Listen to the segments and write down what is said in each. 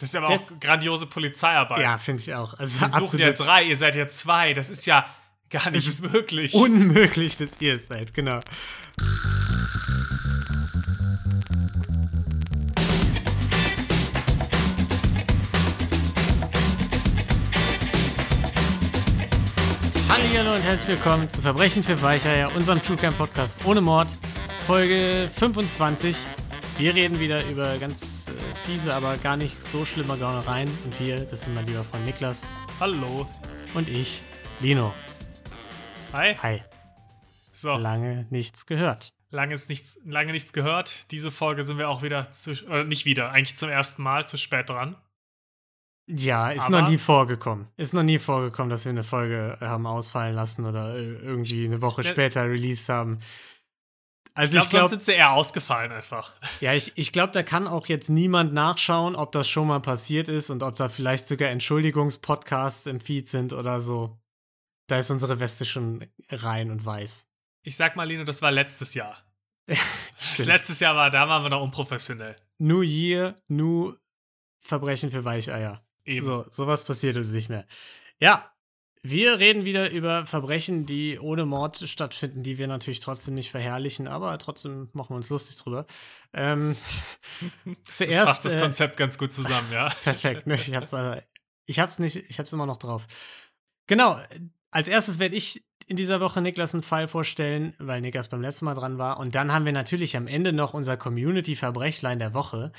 Das ist aber das, auch grandiose Polizeiarbeit. Ja, finde ich auch. Also Wir suchen ja drei, ihr seid ja zwei. Das ist ja gar nicht möglich. Unmöglich, dass ihr es seid, genau. Hallo und herzlich willkommen zu Verbrechen für Weicheier, unserem True Crime Podcast ohne Mord, Folge 25. Wir reden wieder über ganz äh, fiese, aber gar nicht so schlimme Gaunereien. Und wir, das sind mein lieber Freund Niklas. Hallo. Und ich, Lino. Hi. Hi. So. Lange nichts gehört. Lange, ist nichts, lange nichts gehört. Diese Folge sind wir auch wieder zu, oder nicht wieder, eigentlich zum ersten Mal zu spät dran. Ja, ist aber noch nie vorgekommen. Ist noch nie vorgekommen, dass wir eine Folge haben ausfallen lassen oder äh, irgendwie eine Woche später released haben. Also ich glaube, glaub, sonst sind sie eher ausgefallen einfach. Ja, ich, ich glaube, da kann auch jetzt niemand nachschauen, ob das schon mal passiert ist und ob da vielleicht sogar Entschuldigungspodcasts im Feed sind oder so. Da ist unsere Weste schon rein und weiß. Ich sag mal, Lino, das war letztes Jahr. das letztes Jahr war, da waren wir noch unprofessionell. New Year, New Verbrechen für Weicheier. Eben. So, sowas passiert uns nicht mehr. Ja, wir reden wieder über Verbrechen, die ohne Mord stattfinden, die wir natürlich trotzdem nicht verherrlichen, aber trotzdem machen wir uns lustig drüber. Ähm, zuerst, das fasst das äh, Konzept ganz gut zusammen, ja. Perfekt, ne? ich hab's, aber, ich hab's nicht, ich hab's immer noch drauf. Genau, als erstes werde ich in dieser Woche Niklas einen Fall vorstellen, weil Niklas beim letzten Mal dran war. Und dann haben wir natürlich am Ende noch unser Community-Verbrechlein der Woche.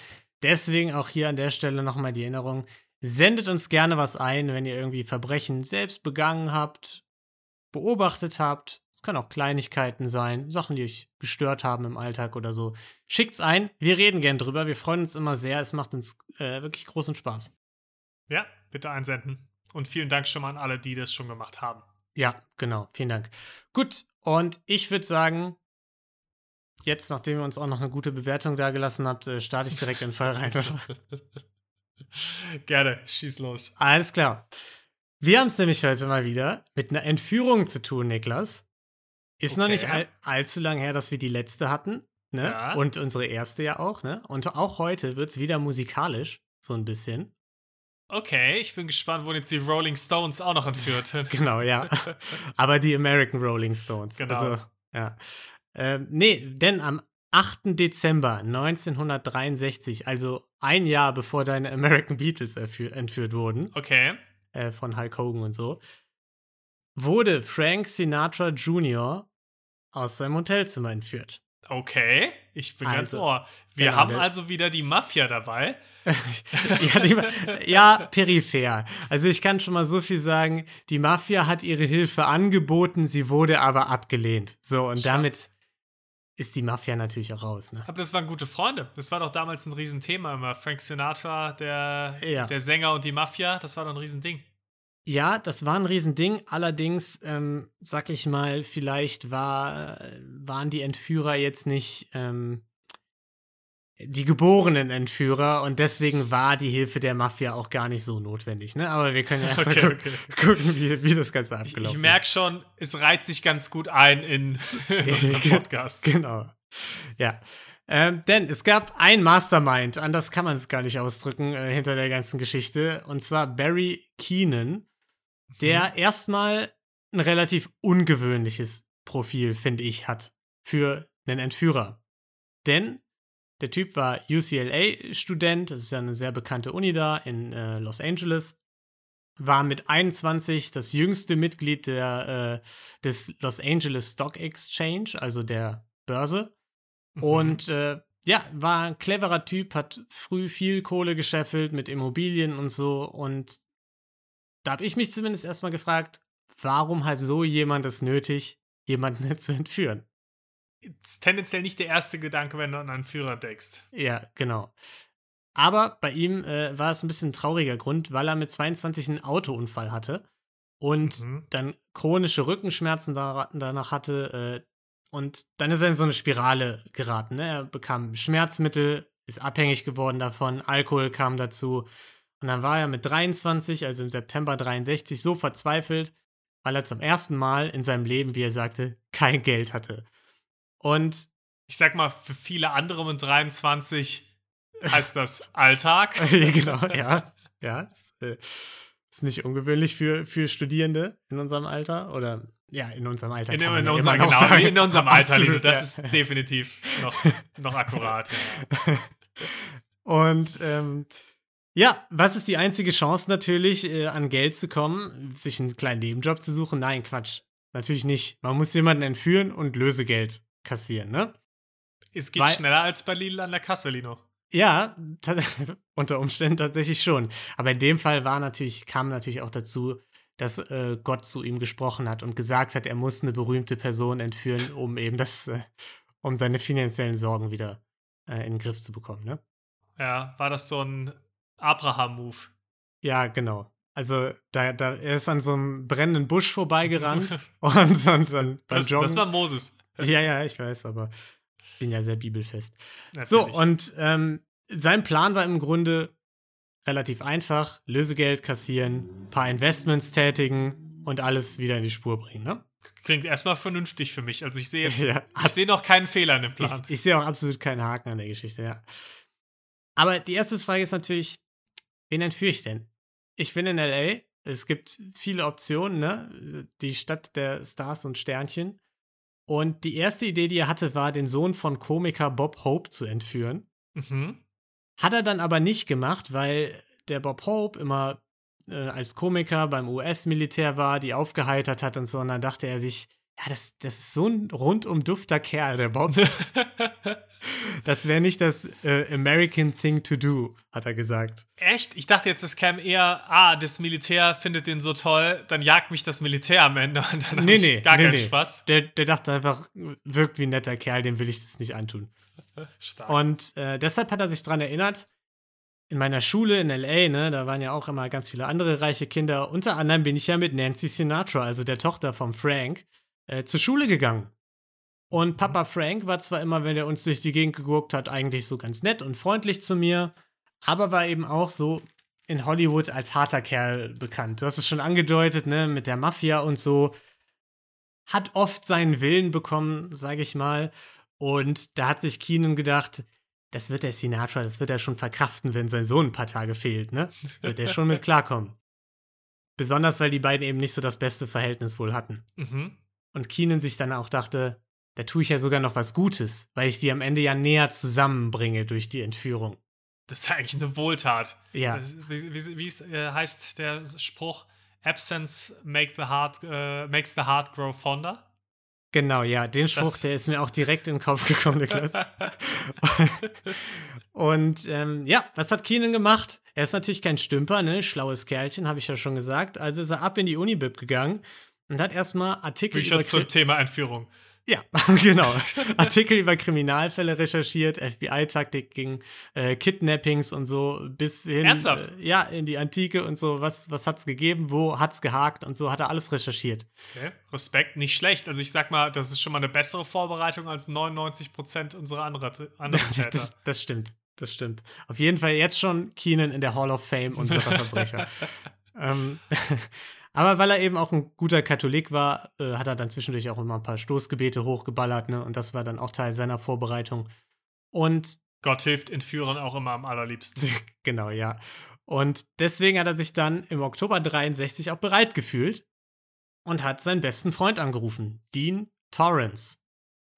Deswegen auch hier an der Stelle nochmal die Erinnerung, Sendet uns gerne was ein, wenn ihr irgendwie Verbrechen selbst begangen habt, beobachtet habt. Es können auch Kleinigkeiten sein, Sachen, die euch gestört haben im Alltag oder so. Schickt's ein, wir reden gern drüber, wir freuen uns immer sehr, es macht uns äh, wirklich großen Spaß. Ja, bitte einsenden. Und vielen Dank schon mal an alle, die das schon gemacht haben. Ja, genau, vielen Dank. Gut, und ich würde sagen, jetzt, nachdem ihr uns auch noch eine gute Bewertung da gelassen habt, äh, starte ich direkt in den Fall rein, oder? Gerne, schieß los. Alles klar. Wir haben es nämlich heute mal wieder mit einer Entführung zu tun, Niklas. Ist okay. noch nicht all, allzu lang her, dass wir die letzte hatten. Ne? Ja. Und unsere erste ja auch, ne? Und auch heute wird es wieder musikalisch, so ein bisschen. Okay, ich bin gespannt, wo jetzt die Rolling Stones auch noch entführt. genau, ja. Aber die American Rolling Stones. Genau. Also, ja. Ähm, nee, denn am 8. Dezember 1963, also ein Jahr bevor deine American Beatles entführt wurden. Okay. Äh, von Hulk Hogan und so. Wurde Frank Sinatra Jr. aus seinem Hotelzimmer entführt. Okay, ich bin also, ganz ohr. Wir genau, haben also wieder die Mafia dabei. ja, die, ja, peripher. Also ich kann schon mal so viel sagen, die Mafia hat ihre Hilfe angeboten, sie wurde aber abgelehnt. So, und Schau. damit ist die Mafia natürlich auch raus. Ne? Aber das waren gute Freunde. Das war doch damals ein Riesenthema immer. Frank Sinatra, der, ja. der Sänger und die Mafia, das war doch ein Riesending. Ja, das war ein Riesending. Allerdings, ähm, sag ich mal, vielleicht war, waren die Entführer jetzt nicht ähm, die geborenen Entführer und deswegen war die Hilfe der Mafia auch gar nicht so notwendig. Ne? Aber wir können ja erst okay, mal gu okay. gucken, wie, wie, das Ganze abgelaufen ist. Ich, ich merke schon, es reiht sich ganz gut ein in, in unserem Podcast. Genau. Ja. Ähm, denn es gab ein Mastermind, anders kann man es gar nicht ausdrücken, äh, hinter der ganzen Geschichte, und zwar Barry Keenan, der mhm. erstmal ein relativ ungewöhnliches Profil, finde ich, hat für einen Entführer. Denn der Typ war UCLA-Student, das ist ja eine sehr bekannte Uni da in äh, Los Angeles. War mit 21 das jüngste Mitglied der, äh, des Los Angeles Stock Exchange, also der Börse. Mhm. Und äh, ja, war ein cleverer Typ, hat früh viel Kohle gescheffelt mit Immobilien und so. Und da habe ich mich zumindest erstmal gefragt, warum hat so jemand es nötig, jemanden zu entführen? Ist tendenziell nicht der erste Gedanke, wenn du an einen Führer denkst. Ja, genau. Aber bei ihm äh, war es ein bisschen ein trauriger Grund, weil er mit 22 einen Autounfall hatte und mhm. dann chronische Rückenschmerzen da, danach hatte. Äh, und dann ist er in so eine Spirale geraten. Ne? Er bekam Schmerzmittel, ist abhängig geworden davon, Alkohol kam dazu. Und dann war er mit 23, also im September 63, so verzweifelt, weil er zum ersten Mal in seinem Leben, wie er sagte, kein Geld hatte. Und ich sag mal, für viele andere mit 23 heißt das Alltag. genau, ja. Ja, ist, äh, ist nicht ungewöhnlich für, für Studierende in unserem Alter oder ja, in unserem Alter. In, in, unser, genau, sagen. in unserem Alter, Absolut, das ja. ist definitiv noch, noch akkurat. Ja. Und ähm, ja, was ist die einzige Chance natürlich, äh, an Geld zu kommen, sich einen kleinen Nebenjob zu suchen? Nein, Quatsch. Natürlich nicht. Man muss jemanden entführen und Lösegeld kassieren, ne? Es geht Weil, schneller als bei Lidl an der Kasse, Lino. Ja, unter Umständen tatsächlich schon. Aber in dem Fall war natürlich, kam natürlich auch dazu, dass äh, Gott zu ihm gesprochen hat und gesagt hat, er muss eine berühmte Person entführen, um eben das, äh, um seine finanziellen Sorgen wieder äh, in den Griff zu bekommen, ne? Ja, war das so ein Abraham-Move? Ja, genau. Also da, da, er ist an so einem brennenden Busch vorbeigerannt und, und dann beim das, Joggen. Das war Moses. Ja, ja, ich weiß, aber bin ja sehr bibelfest. Natürlich. So, und ähm, sein Plan war im Grunde relativ einfach: Lösegeld kassieren, paar Investments tätigen und alles wieder in die Spur bringen, ne? Klingt erstmal vernünftig für mich. Also ich sehe jetzt, ja. ich sehe noch keinen Fehler in dem Plan. Ich, ich sehe auch absolut keinen Haken an der Geschichte, ja. Aber die erste Frage ist natürlich, wen entführe ich denn? Ich bin in LA, es gibt viele Optionen, ne? Die Stadt der Stars und Sternchen. Und die erste Idee, die er hatte, war, den Sohn von Komiker Bob Hope zu entführen. Mhm. Hat er dann aber nicht gemacht, weil der Bob Hope immer äh, als Komiker beim US-Militär war, die aufgeheitert hat und so. Und dann dachte er sich, ja, das, das ist so ein rundum dufter Kerl, der Bob. das wäre nicht das äh, American Thing to do, hat er gesagt. Echt? Ich dachte jetzt, es käme eher, ah, das Militär findet den so toll, dann jagt mich das Militär am Ende und dann nee, nee, gar nee, keinen nee. Spaß. Der, der dachte einfach, wirkt wie ein netter Kerl, dem will ich das nicht antun. Stark. Und äh, deshalb hat er sich daran erinnert, in meiner Schule in LA, ne, da waren ja auch immer ganz viele andere reiche Kinder. Unter anderem bin ich ja mit Nancy Sinatra, also der Tochter von Frank, äh, zur Schule gegangen. Und Papa Frank war zwar immer, wenn er uns durch die Gegend geguckt hat, eigentlich so ganz nett und freundlich zu mir, aber war eben auch so in Hollywood als harter Kerl bekannt. Du hast es schon angedeutet, ne, mit der Mafia und so. Hat oft seinen Willen bekommen, sage ich mal. Und da hat sich Keenan gedacht, das wird der Sinatra, das wird er schon verkraften, wenn sein Sohn ein paar Tage fehlt, ne? Wird er schon mit klarkommen. Besonders, weil die beiden eben nicht so das beste Verhältnis wohl hatten. Mhm. Und Keenan sich dann auch dachte, da tue ich ja sogar noch was Gutes, weil ich die am Ende ja näher zusammenbringe durch die Entführung. Das ist eigentlich eine Wohltat. Ja. Wie, wie, wie ist, äh, heißt der Spruch? Absence make the heart, äh, makes the heart grow fonder? Genau, ja, den Spruch, das der ist mir auch direkt in den Kopf gekommen, Niklas. und ähm, ja, was hat Keenan gemacht? Er ist natürlich kein Stümper, ne? Schlaues Kerlchen, habe ich ja schon gesagt. Also ist er ab in die Unibib gegangen und hat erstmal Artikel Bücher über zum Thema Entführung. Ja, genau. Artikel über Kriminalfälle recherchiert, FBI-Taktiken, äh, Kidnappings und so bis hin Ernsthaft? Äh, ja, in die Antike und so, was, was hat's gegeben, wo hat's gehakt und so, hat er alles recherchiert. Okay. Respekt, nicht schlecht. Also ich sag mal, das ist schon mal eine bessere Vorbereitung als 99 Prozent unserer anderen, anderen Täter. das, das stimmt, das stimmt. Auf jeden Fall jetzt schon Keenan in der Hall of Fame unserer Verbrecher. ähm, aber weil er eben auch ein guter Katholik war, äh, hat er dann zwischendurch auch immer ein paar Stoßgebete hochgeballert, ne? Und das war dann auch Teil seiner Vorbereitung. Und Gott hilft Entführern auch immer am allerliebsten. genau, ja. Und deswegen hat er sich dann im Oktober 63 auch bereit gefühlt und hat seinen besten Freund angerufen, Dean Torrance.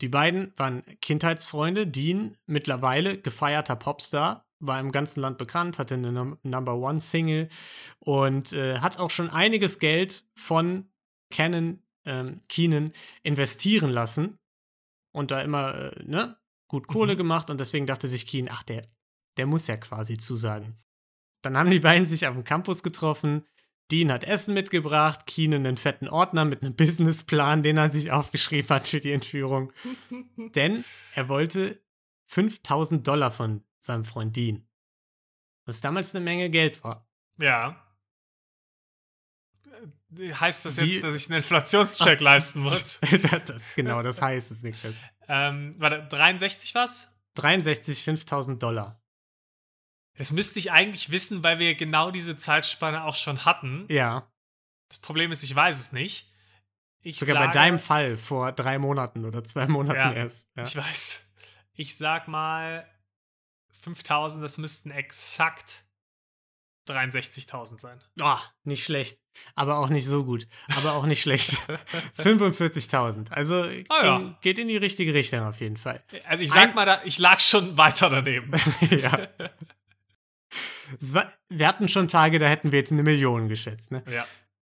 Die beiden waren Kindheitsfreunde. Dean, mittlerweile gefeierter Popstar, war im ganzen Land bekannt, hatte eine Num Number One Single und äh, hat auch schon einiges Geld von Canon ähm, Keenan investieren lassen und da immer äh, ne, gut Kohle mhm. gemacht und deswegen dachte sich Keen, ach, der, der muss ja quasi zusagen. Dann haben die beiden sich auf dem Campus getroffen. Dean hat Essen mitgebracht, Keenan einen fetten Ordner mit einem Businessplan, den er sich aufgeschrieben hat für die Entführung. Denn er wollte 5000 Dollar von seinem Freund Dean. Was damals eine Menge Geld war. Ja. Äh, heißt das jetzt, dass ich einen Inflationscheck leisten muss? das, genau, das heißt es nicht. Ähm, warte, 63 was? 63, 5000 Dollar. Das müsste ich eigentlich wissen, weil wir genau diese Zeitspanne auch schon hatten. Ja. Das Problem ist, ich weiß es nicht. Ich Sogar sage, bei deinem Fall vor drei Monaten oder zwei Monaten ja, erst. Ja. Ich weiß. Ich sag mal 5000, das müssten exakt 63.000 sein. Oh, nicht schlecht. Aber auch nicht so gut. Aber auch nicht schlecht. 45.000. Also oh, ja. geht in die richtige Richtung auf jeden Fall. Also ich sag Ein mal, da, ich lag schon weiter daneben. ja. War, wir hatten schon Tage, da hätten wir jetzt eine Million geschätzt. Ne? Ja.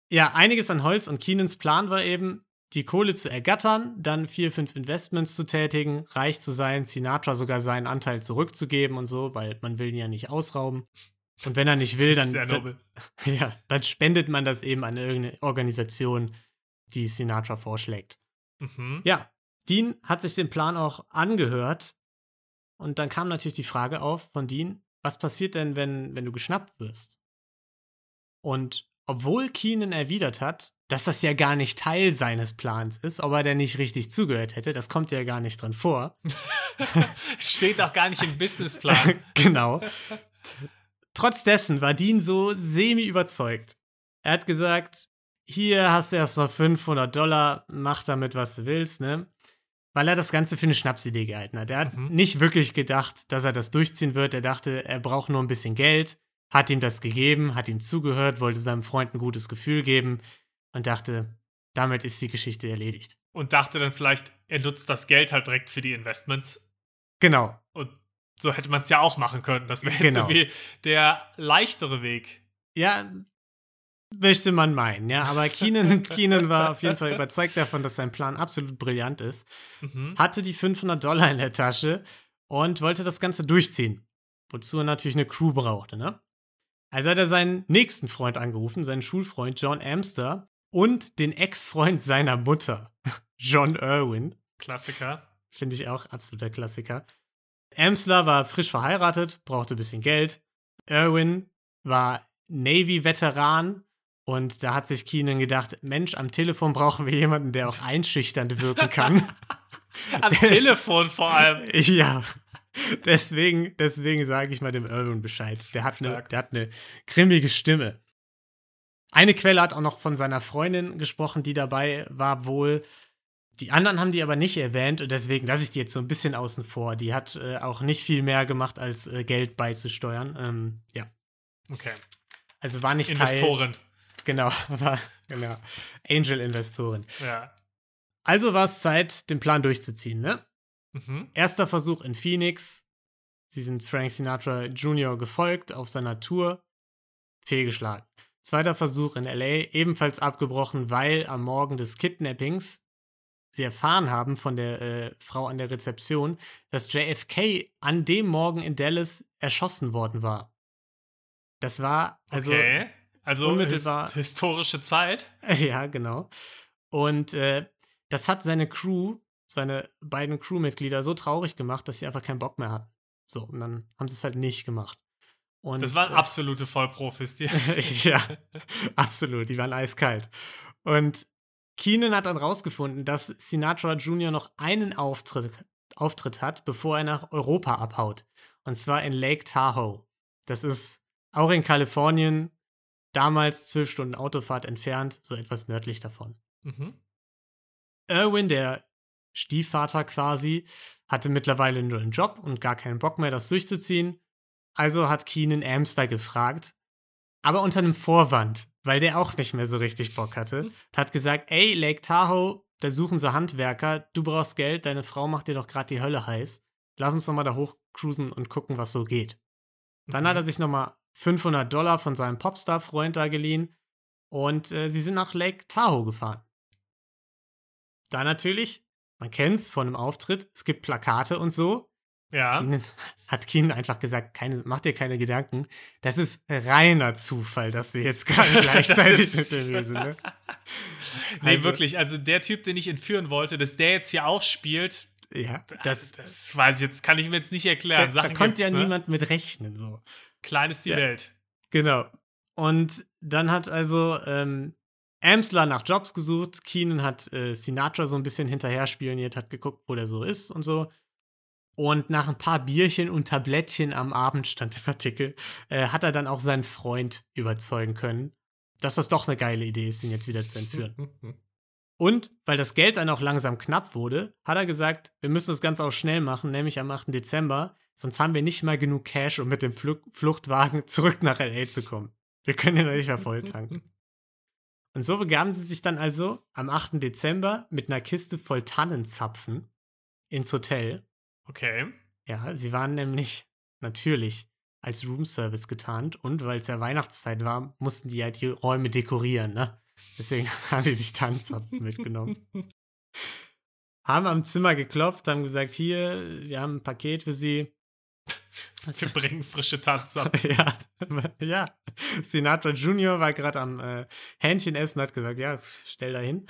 Ja, einiges an Holz und Keenans Plan war eben, die Kohle zu ergattern, dann vier, fünf Investments zu tätigen, reich zu sein, Sinatra sogar seinen Anteil zurückzugeben und so, weil man will ihn ja nicht ausrauben. Und wenn er nicht will, dann, dann, ja, dann spendet man das eben an irgendeine Organisation, die Sinatra vorschlägt. Mhm. Ja, Dean hat sich den Plan auch angehört. Und dann kam natürlich die Frage auf von Dean, was passiert denn, wenn, wenn du geschnappt wirst? Und obwohl Keenan erwidert hat, dass das ja gar nicht Teil seines Plans ist, ob er denn nicht richtig zugehört hätte, das kommt ja gar nicht drin vor. Steht auch gar nicht im Businessplan. genau. Trotz dessen war Dean so semi überzeugt. Er hat gesagt, hier hast du erst mal 500 Dollar, mach damit, was du willst, ne? Weil er das Ganze für eine Schnapsidee gehalten hat. Er hat mhm. nicht wirklich gedacht, dass er das durchziehen wird. Er dachte, er braucht nur ein bisschen Geld, hat ihm das gegeben, hat ihm zugehört, wollte seinem Freund ein gutes Gefühl geben und dachte, damit ist die Geschichte erledigt. Und dachte dann vielleicht, er nutzt das Geld halt direkt für die Investments. Genau. Und so hätte man es ja auch machen können. Das wäre genau. so wie der leichtere Weg. Ja, möchte man meinen, ja. Aber Keenan, Keenan war auf jeden Fall überzeugt davon, dass sein Plan absolut brillant ist. Mhm. Hatte die 500 Dollar in der Tasche und wollte das Ganze durchziehen. Wozu er natürlich eine Crew brauchte, ne? Also hat er seinen nächsten Freund angerufen, seinen Schulfreund John Amster und den Ex-Freund seiner Mutter, John Irwin. Klassiker. Finde ich auch absoluter Klassiker. Amsler war frisch verheiratet, brauchte ein bisschen Geld. Irwin war Navy-Veteran und da hat sich Keenan gedacht, Mensch, am Telefon brauchen wir jemanden, der auch einschüchternd wirken kann. am Des Telefon vor allem. Ja. Deswegen, deswegen sage ich mal dem Irwin Bescheid. Der hat, eine, der hat eine grimmige Stimme. Eine Quelle hat auch noch von seiner Freundin gesprochen, die dabei war wohl. Die anderen haben die aber nicht erwähnt und deswegen lasse ich die jetzt so ein bisschen außen vor. Die hat äh, auch nicht viel mehr gemacht, als äh, Geld beizusteuern. Ähm, ja. Okay. Also war nicht Investorin. Teil. Genau, war genau. Angel-Investorin. Ja. Also war es Zeit, den Plan durchzuziehen, ne? Mhm. Erster Versuch in Phoenix. Sie sind Frank Sinatra Jr. gefolgt auf seiner Tour. Fehlgeschlagen. Zweiter Versuch in LA, ebenfalls abgebrochen, weil am Morgen des Kidnappings sie erfahren haben von der äh, Frau an der Rezeption, dass JFK an dem Morgen in Dallas erschossen worden war. Das war also. Okay. Also unmittelbar, historische Zeit. Ja, genau. Und äh, das hat seine Crew, seine beiden Crewmitglieder so traurig gemacht, dass sie einfach keinen Bock mehr hatten. So, und dann haben sie es halt nicht gemacht. Und, das waren äh, absolute Vollprofis, die. ja, absolut. Die waren eiskalt. Und Keenan hat dann rausgefunden, dass Sinatra Jr. noch einen Auftritt, Auftritt hat, bevor er nach Europa abhaut. Und zwar in Lake Tahoe. Das ist auch in Kalifornien, damals zwölf Stunden Autofahrt entfernt, so etwas nördlich davon. Mhm. Irwin, der Stiefvater quasi, hatte mittlerweile nur einen Job und gar keinen Bock mehr, das durchzuziehen. Also hat Keenan Amster gefragt, aber unter einem Vorwand, weil der auch nicht mehr so richtig Bock hatte. Mhm. Hat gesagt, ey, Lake Tahoe, da suchen sie Handwerker, du brauchst Geld, deine Frau macht dir doch gerade die Hölle heiß. Lass uns doch mal da hochcruisen und gucken, was so geht. Dann mhm. hat er sich nochmal 500 Dollar von seinem Popstar-Freund da geliehen und äh, sie sind nach Lake Tahoe gefahren. Da natürlich, man kennt's von einem Auftritt, es gibt Plakate und so. Ja. Keenan, hat Keenan einfach gesagt, keine, mach dir keine Gedanken. Das ist reiner Zufall, dass wir jetzt gerade gleichzeitig mit dem sind. Ne? nee, also, wirklich. Also der Typ, den ich entführen wollte, dass der jetzt hier auch spielt. Ja, das, das weiß ich jetzt, kann ich mir jetzt nicht erklären. Da, da konnte ja ne? niemand mit rechnen. So. Klein ist die ja, Welt. Genau. Und dann hat also ähm, Amsler nach Jobs gesucht. Keenan hat äh, Sinatra so ein bisschen hinterher spioniert, hat geguckt, wo der so ist und so. Und nach ein paar Bierchen und Tablettchen am Abend, stand im Artikel, äh, hat er dann auch seinen Freund überzeugen können, dass das doch eine geile Idee ist, ihn jetzt wieder zu entführen. und weil das Geld dann auch langsam knapp wurde, hat er gesagt, wir müssen das Ganze auch schnell machen, nämlich am 8. Dezember sonst haben wir nicht mal genug Cash, um mit dem Fl Fluchtwagen zurück nach LA zu kommen. Wir können den nicht mehr voll tanken. Und so begaben sie sich dann also am 8. Dezember mit einer Kiste voll Tannenzapfen ins Hotel. Okay. Ja, sie waren nämlich natürlich als Roomservice getarnt und weil es ja Weihnachtszeit war, mussten die ja die Räume dekorieren, ne? Deswegen haben die sich Tannenzapfen mitgenommen. haben am Zimmer geklopft, haben gesagt, hier, wir haben ein Paket für Sie. Wir bringen frische Tannenzapfen. ja, ja. Sinatra Junior war gerade am äh, Hähnchen essen, hat gesagt, ja, stell da hin.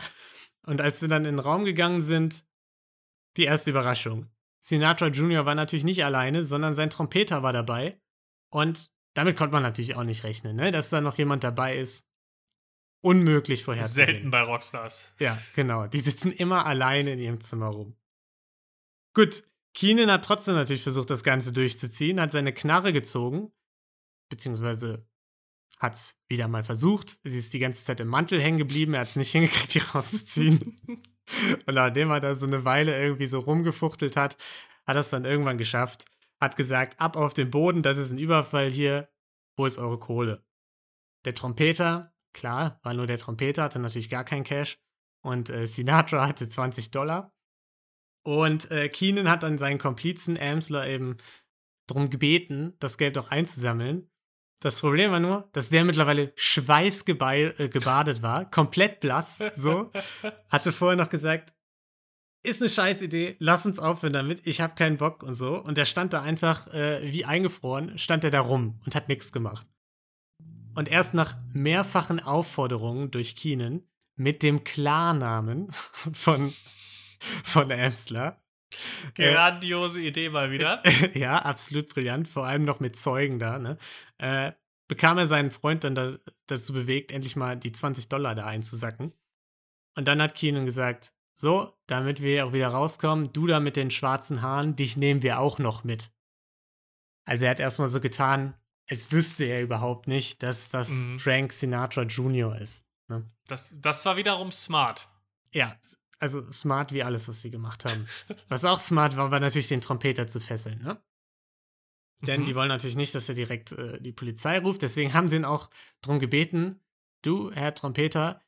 Und als sie dann in den Raum gegangen sind, die erste Überraschung. Sinatra Junior war natürlich nicht alleine, sondern sein Trompeter war dabei. Und damit konnte man natürlich auch nicht rechnen, ne? dass da noch jemand dabei ist. Unmöglich vorherzusehen. Selten bei Rockstars. Ja, genau. Die sitzen immer alleine in ihrem Zimmer rum. Gut, Keenan hat trotzdem natürlich versucht, das Ganze durchzuziehen, hat seine Knarre gezogen, beziehungsweise hat es wieder mal versucht. Sie ist die ganze Zeit im Mantel hängen geblieben, er hat es nicht hingekriegt, die rauszuziehen. Und nachdem er da so eine Weile irgendwie so rumgefuchtelt hat, hat er es dann irgendwann geschafft, hat gesagt, ab auf den Boden, das ist ein Überfall hier, wo ist eure Kohle? Der Trompeter, klar, war nur der Trompeter, hatte natürlich gar kein Cash. Und äh, Sinatra hatte 20 Dollar. Und äh, Keenan hat dann seinen Komplizen Amsler eben darum gebeten, das Geld auch einzusammeln. Das Problem war nur, dass der mittlerweile schweißgebadet äh, war, komplett blass, so. Hatte vorher noch gesagt, ist eine scheiß Idee, lass uns aufhören damit, ich habe keinen Bock und so. Und der stand da einfach äh, wie eingefroren, stand er da rum und hat nichts gemacht. Und erst nach mehrfachen Aufforderungen durch Keenan mit dem Klarnamen von, von Amsler. Äh, Grandiose äh, Idee mal wieder. ja, absolut brillant, vor allem noch mit Zeugen da, ne? Äh, bekam er seinen Freund dann da, dazu bewegt, endlich mal die 20 Dollar da einzusacken. Und dann hat Keenan gesagt, so, damit wir auch wieder rauskommen, du da mit den schwarzen Haaren, dich nehmen wir auch noch mit. Also er hat erstmal so getan, als wüsste er überhaupt nicht, dass das mhm. Frank Sinatra Jr. ist. Ne? Das, das war wiederum smart. Ja, also smart wie alles, was sie gemacht haben. was auch smart war, war natürlich den Trompeter zu fesseln, ne? Denn mhm. die wollen natürlich nicht, dass er direkt äh, die Polizei ruft. Deswegen haben sie ihn auch darum gebeten, du, Herr Trompeter,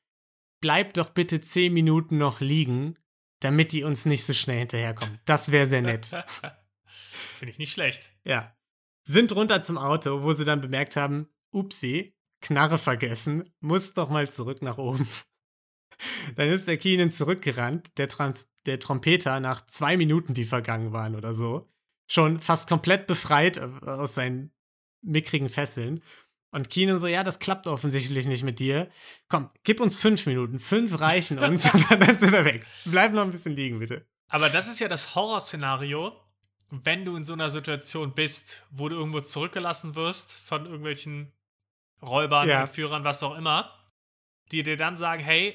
bleib doch bitte zehn Minuten noch liegen, damit die uns nicht so schnell hinterherkommen. Das wäre sehr nett. Finde ich nicht schlecht. Ja. Sind runter zum Auto, wo sie dann bemerkt haben, upsi, Knarre vergessen, muss doch mal zurück nach oben. Dann ist der Keenan zurückgerannt, der, Trans der Trompeter nach zwei Minuten, die vergangen waren oder so, schon fast komplett befreit äh, aus seinen mickrigen Fesseln. Und Keenan so, ja, das klappt offensichtlich nicht mit dir. Komm, gib uns fünf Minuten. Fünf reichen uns und dann sind wir weg. Bleib noch ein bisschen liegen, bitte. Aber das ist ja das Horrorszenario, wenn du in so einer Situation bist, wo du irgendwo zurückgelassen wirst von irgendwelchen Räubern, ja. Entführern, was auch immer, die dir dann sagen, hey,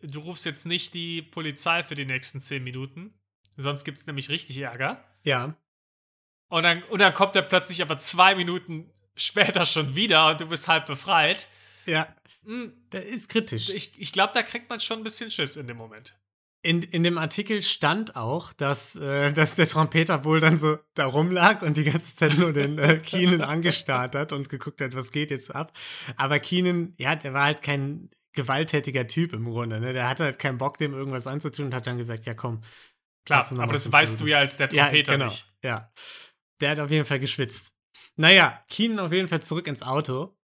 du rufst jetzt nicht die Polizei für die nächsten zehn Minuten, sonst gibt es nämlich richtig Ärger. Ja. Und dann, und dann kommt er plötzlich aber zwei Minuten später schon wieder und du bist halb befreit. Ja. Hm, das ist kritisch. Ich, ich glaube, da kriegt man schon ein bisschen Schiss in dem Moment. In, in dem Artikel stand auch, dass, äh, dass der Trompeter wohl dann so da rumlag und die ganze Zeit nur den äh, Keenan angestarrt hat und geguckt hat, was geht jetzt ab. Aber Keenan, ja, der war halt kein gewalttätiger Typ im Grunde. Ne? Der hatte halt keinen Bock, dem irgendwas anzutun und hat dann gesagt, ja komm. Klar, aber das weißt du ja als der Trompeter ja, genau, nicht. Ja, der hat auf jeden Fall geschwitzt. Naja, Keenan auf jeden Fall zurück ins Auto,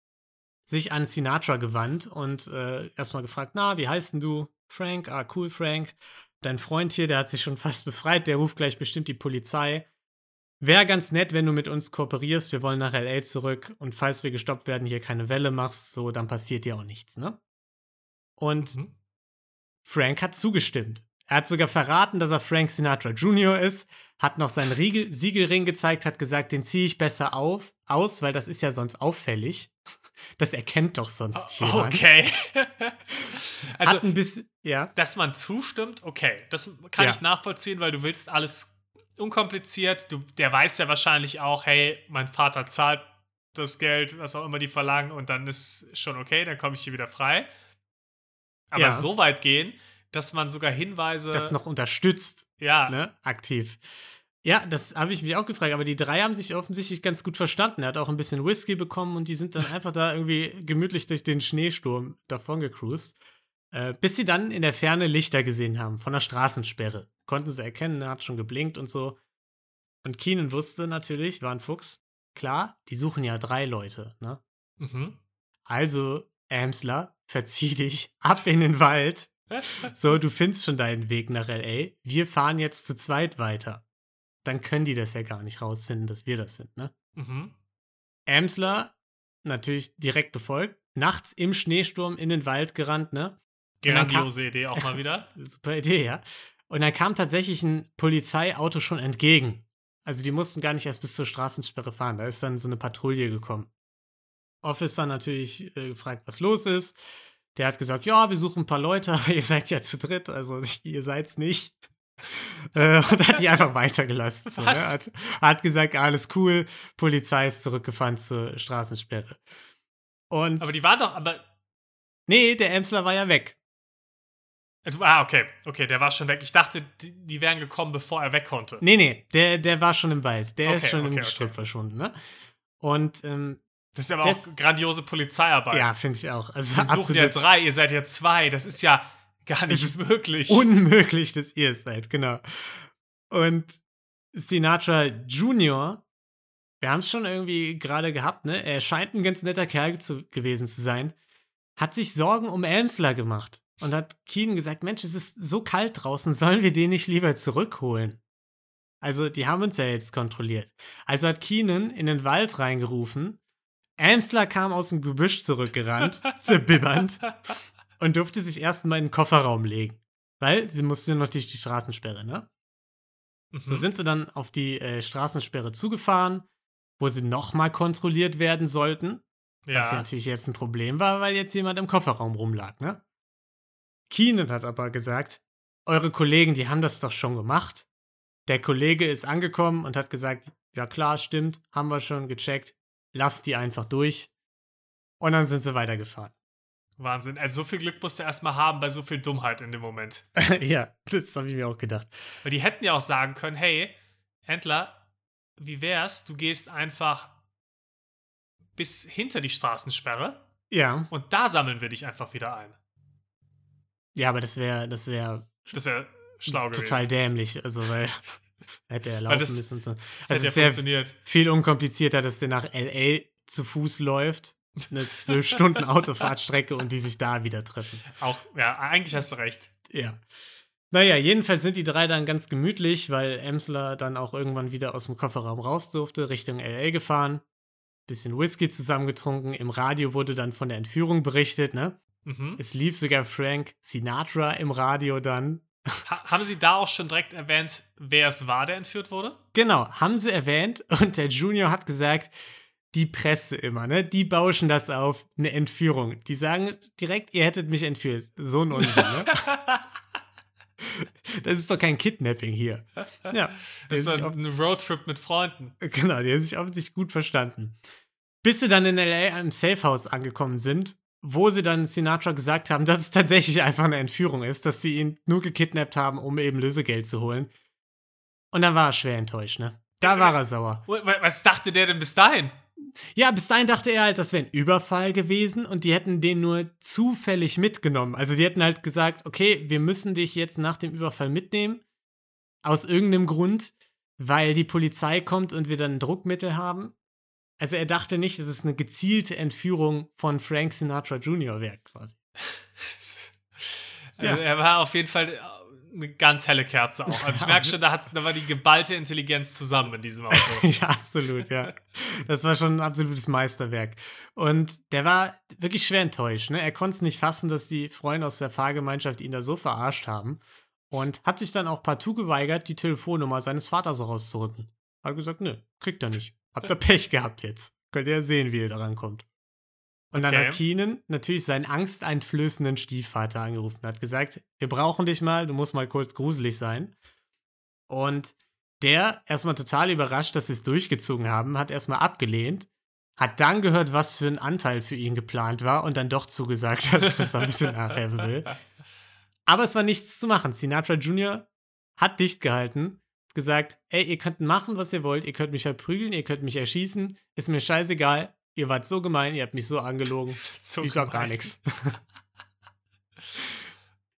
sich an Sinatra gewandt und äh, erstmal gefragt, na, wie heißt denn du? Frank, ah, cool, Frank. Dein Freund hier, der hat sich schon fast befreit, der ruft gleich bestimmt die Polizei. Wäre ganz nett, wenn du mit uns kooperierst. Wir wollen nach LA zurück und falls wir gestoppt werden, hier keine Welle machst, so, dann passiert dir auch nichts, ne? Und mhm. Frank hat zugestimmt. Er hat sogar verraten, dass er Frank Sinatra Jr. ist, hat noch seinen Riegel Siegelring gezeigt, hat gesagt, den ziehe ich besser auf, aus, weil das ist ja sonst auffällig. Das erkennt doch sonst jemand. Okay. also, hat ein bisschen, ja. Dass man zustimmt, okay, das kann ja. ich nachvollziehen, weil du willst alles unkompliziert. Du, der weiß ja wahrscheinlich auch, hey, mein Vater zahlt das Geld, was auch immer die verlangen, und dann ist schon okay, dann komme ich hier wieder frei. Aber ja. so weit gehen, dass man sogar Hinweise. Das noch unterstützt. Ja. Ne, aktiv. Ja, das habe ich mich auch gefragt, aber die drei haben sich offensichtlich ganz gut verstanden. Er hat auch ein bisschen Whisky bekommen und die sind dann einfach da irgendwie gemütlich durch den Schneesturm davon gecruised. Äh, bis sie dann in der Ferne Lichter gesehen haben von der Straßensperre. Konnten sie erkennen, er hat schon geblinkt und so. Und Keenan wusste natürlich, war ein Fuchs, klar, die suchen ja drei Leute, ne? Mhm. Also, Amsler, verzieh dich ab in den Wald. so, du findest schon deinen Weg nach L.A. Wir fahren jetzt zu zweit weiter. Dann können die das ja gar nicht rausfinden, dass wir das sind, ne? Mhm. Amsler, natürlich direkt befolgt, nachts im Schneesturm in den Wald gerannt, ne? Grandiose Idee auch mal wieder. Super Idee, ja. Und dann kam tatsächlich ein Polizeiauto schon entgegen. Also die mussten gar nicht erst bis zur Straßensperre fahren. Da ist dann so eine Patrouille gekommen. Officer natürlich äh, gefragt, was los ist. Der hat gesagt, ja, wir suchen ein paar Leute, aber ihr seid ja zu dritt, also ihr seid's nicht. Äh, und hat die einfach weitergelassen. So, ne? hat, hat, gesagt, alles cool, Polizei ist zurückgefahren zur Straßensperre. Und aber die war doch, aber. Nee, der Emsler war ja weg. Ah, okay. Okay, der war schon weg. Ich dachte, die, die wären gekommen, bevor er weg konnte. Nee, nee, der, der war schon im Wald. Der okay, ist schon okay, im Gestrüpp okay. verschwunden, ne? Und ähm, das ist aber das, auch grandiose Polizeiarbeit. Ja, finde ich auch. Also, Wir suchen ja drei, ihr seid ja zwei. Das ist ja gar nicht möglich. Unmöglich, dass ihr es seid, genau. Und Sinatra Junior, wir haben es schon irgendwie gerade gehabt, ne? Er scheint ein ganz netter Kerl zu, gewesen zu sein. Hat sich Sorgen um Elmsler gemacht und hat Keen gesagt: Mensch, es ist so kalt draußen, sollen wir den nicht lieber zurückholen? Also, die haben uns ja jetzt kontrolliert. Also hat Keenan in den Wald reingerufen. Amsler kam aus dem Gebüsch zurückgerannt, zerbibbernd, und durfte sich erstmal in den Kofferraum legen. Weil sie musste noch durch die Straßensperre, ne? Mhm. So sind sie dann auf die äh, Straßensperre zugefahren, wo sie nochmal kontrolliert werden sollten. Ja. Was ja natürlich jetzt ein Problem war, weil jetzt jemand im Kofferraum rumlag, ne? Keenan hat aber gesagt, eure Kollegen, die haben das doch schon gemacht. Der Kollege ist angekommen und hat gesagt, ja klar, stimmt, haben wir schon gecheckt, lasst die einfach durch. Und dann sind sie weitergefahren. Wahnsinn. Also so viel Glück musst du erstmal haben bei so viel Dummheit in dem Moment. ja, das habe ich mir auch gedacht. Weil die hätten ja auch sagen können, hey, Händler, wie wär's, du gehst einfach bis hinter die Straßensperre. Ja. Und da sammeln wir dich einfach wieder ein. Ja, aber das wäre, das wäre. Das wäre schlau gewesen. Total dämlich, also weil hätte er laufen das, müssen. So. Das, das hätte ja funktioniert. Viel unkomplizierter, dass der nach LA zu Fuß läuft eine zwölf Stunden Autofahrtstrecke und die sich da wieder treffen. Auch, ja, eigentlich hast du recht. Ja. Naja, jedenfalls sind die drei dann ganz gemütlich, weil Emsler dann auch irgendwann wieder aus dem Kofferraum raus durfte, Richtung LA gefahren. Bisschen Whisky zusammengetrunken. Im Radio wurde dann von der Entführung berichtet, ne? Mhm. Es lief sogar Frank Sinatra im Radio dann. Ha haben Sie da auch schon direkt erwähnt, wer es war, der entführt wurde? Genau, haben Sie erwähnt und der Junior hat gesagt, die Presse immer, ne? Die bauschen das auf, eine Entführung. Die sagen direkt, ihr hättet mich entführt. So ein Unsinn, ne? das ist doch kein Kidnapping hier. Ja. Das ist doch ein Roadtrip mit Freunden. Genau, die haben sich offensichtlich gut verstanden. Bis sie dann in L.A. im Safehouse angekommen sind, wo sie dann Sinatra gesagt haben, dass es tatsächlich einfach eine Entführung ist, dass sie ihn nur gekidnappt haben, um eben Lösegeld zu holen. Und dann war er schwer enttäuscht, ne? Da war er sauer. Was dachte der denn bis dahin? Ja, bis dahin dachte er halt, das wäre ein Überfall gewesen und die hätten den nur zufällig mitgenommen. Also die hätten halt gesagt, okay, wir müssen dich jetzt nach dem Überfall mitnehmen. Aus irgendeinem Grund, weil die Polizei kommt und wir dann ein Druckmittel haben. Also er dachte nicht, dass es eine gezielte Entführung von Frank Sinatra Jr. wäre, quasi. also ja. er war auf jeden Fall eine ganz helle Kerze auch. Also ich merke schon, da, hat, da war die geballte Intelligenz zusammen in diesem Auto. ja, absolut, ja. Das war schon ein absolutes Meisterwerk. Und der war wirklich schwer enttäuscht. Ne? Er konnte es nicht fassen, dass die Freunde aus der Fahrgemeinschaft ihn da so verarscht haben. Und hat sich dann auch partout geweigert, die Telefonnummer seines Vaters rauszurücken. Hat gesagt, nö, kriegt er nicht. Habt ihr Pech gehabt jetzt. Könnt ihr ja sehen, wie ihr daran kommt. Und dann okay. hat Keenan natürlich seinen angsteinflößenden Stiefvater angerufen und hat gesagt, wir brauchen dich mal, du musst mal kurz gruselig sein. Und der, erstmal total überrascht, dass sie es durchgezogen haben, hat erstmal abgelehnt, hat dann gehört, was für ein Anteil für ihn geplant war und dann doch zugesagt hat, dass er ein bisschen nachhelfen will. Aber es war nichts zu machen. Sinatra Jr. hat dicht gehalten, gesagt, ey, ihr könnt machen, was ihr wollt, ihr könnt mich verprügeln, ihr könnt mich erschießen, ist mir scheißegal, ihr wart so gemein, ihr habt mich so angelogen, so ich sag gar nichts.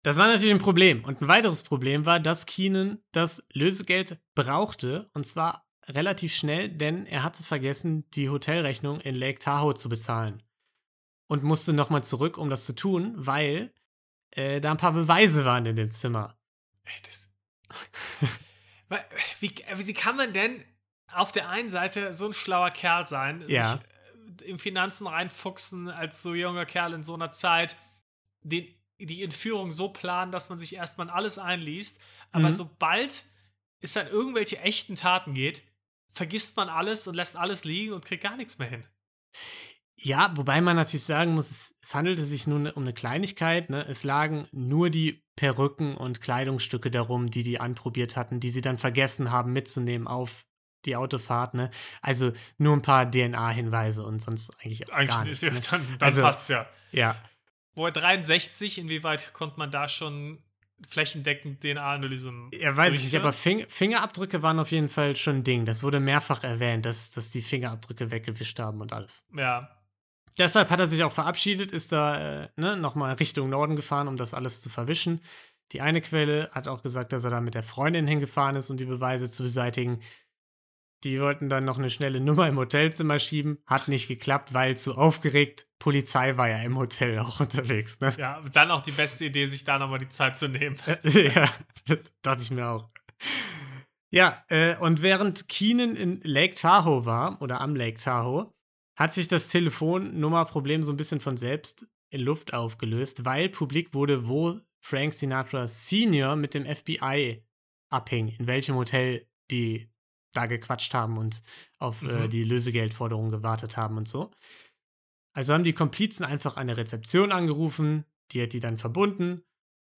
Das war natürlich ein Problem. Und ein weiteres Problem war, dass Keenan das Lösegeld brauchte, und zwar relativ schnell, denn er hatte vergessen, die Hotelrechnung in Lake Tahoe zu bezahlen. Und musste nochmal zurück, um das zu tun, weil äh, da ein paar Beweise waren in dem Zimmer. Ey, das. wie, wie kann man denn auf der einen Seite so ein schlauer Kerl sein, ja. sich äh, in Finanzen reinfuchsen als so junger Kerl in so einer Zeit, den, die Entführung so planen, dass man sich erstmal alles einliest, aber mhm. sobald es dann irgendwelche echten Taten geht, vergisst man alles und lässt alles liegen und kriegt gar nichts mehr hin. Ja, wobei man natürlich sagen muss, es, es handelte sich nun um eine Kleinigkeit. Ne? Es lagen nur die Perücken und Kleidungsstücke darum, die die anprobiert hatten, die sie dann vergessen haben mitzunehmen auf die Autofahrt. Ne? Also nur ein paar DNA-Hinweise und sonst eigentlich, eigentlich gar nichts. Ist, ne? Dann, dann also, passt's ja. Ja. Wo 63, inwieweit konnte man da schon flächendeckend DNA-Analyse Ja, weiß ich nicht, aber Fing Fingerabdrücke waren auf jeden Fall schon ein Ding. Das wurde mehrfach erwähnt, dass, dass die Fingerabdrücke weggewischt haben und alles. Ja. Deshalb hat er sich auch verabschiedet, ist da äh, ne, nochmal Richtung Norden gefahren, um das alles zu verwischen. Die eine Quelle hat auch gesagt, dass er da mit der Freundin hingefahren ist, um die Beweise zu beseitigen. Die wollten dann noch eine schnelle Nummer im Hotelzimmer schieben. Hat nicht geklappt, weil zu aufgeregt. Polizei war ja im Hotel auch unterwegs. Ne? Ja, dann auch die beste Idee, sich da nochmal die Zeit zu nehmen. ja, dachte ich mir auch. Ja, äh, und während Keenan in Lake Tahoe war, oder am Lake Tahoe, hat sich das Telefonnummerproblem so ein bisschen von selbst in Luft aufgelöst, weil publik wurde, wo Frank Sinatra Senior mit dem FBI abhing, in welchem Hotel die da gequatscht haben und auf äh, mhm. äh, die Lösegeldforderung gewartet haben und so. Also haben die Komplizen einfach eine Rezeption angerufen, die hat die dann verbunden.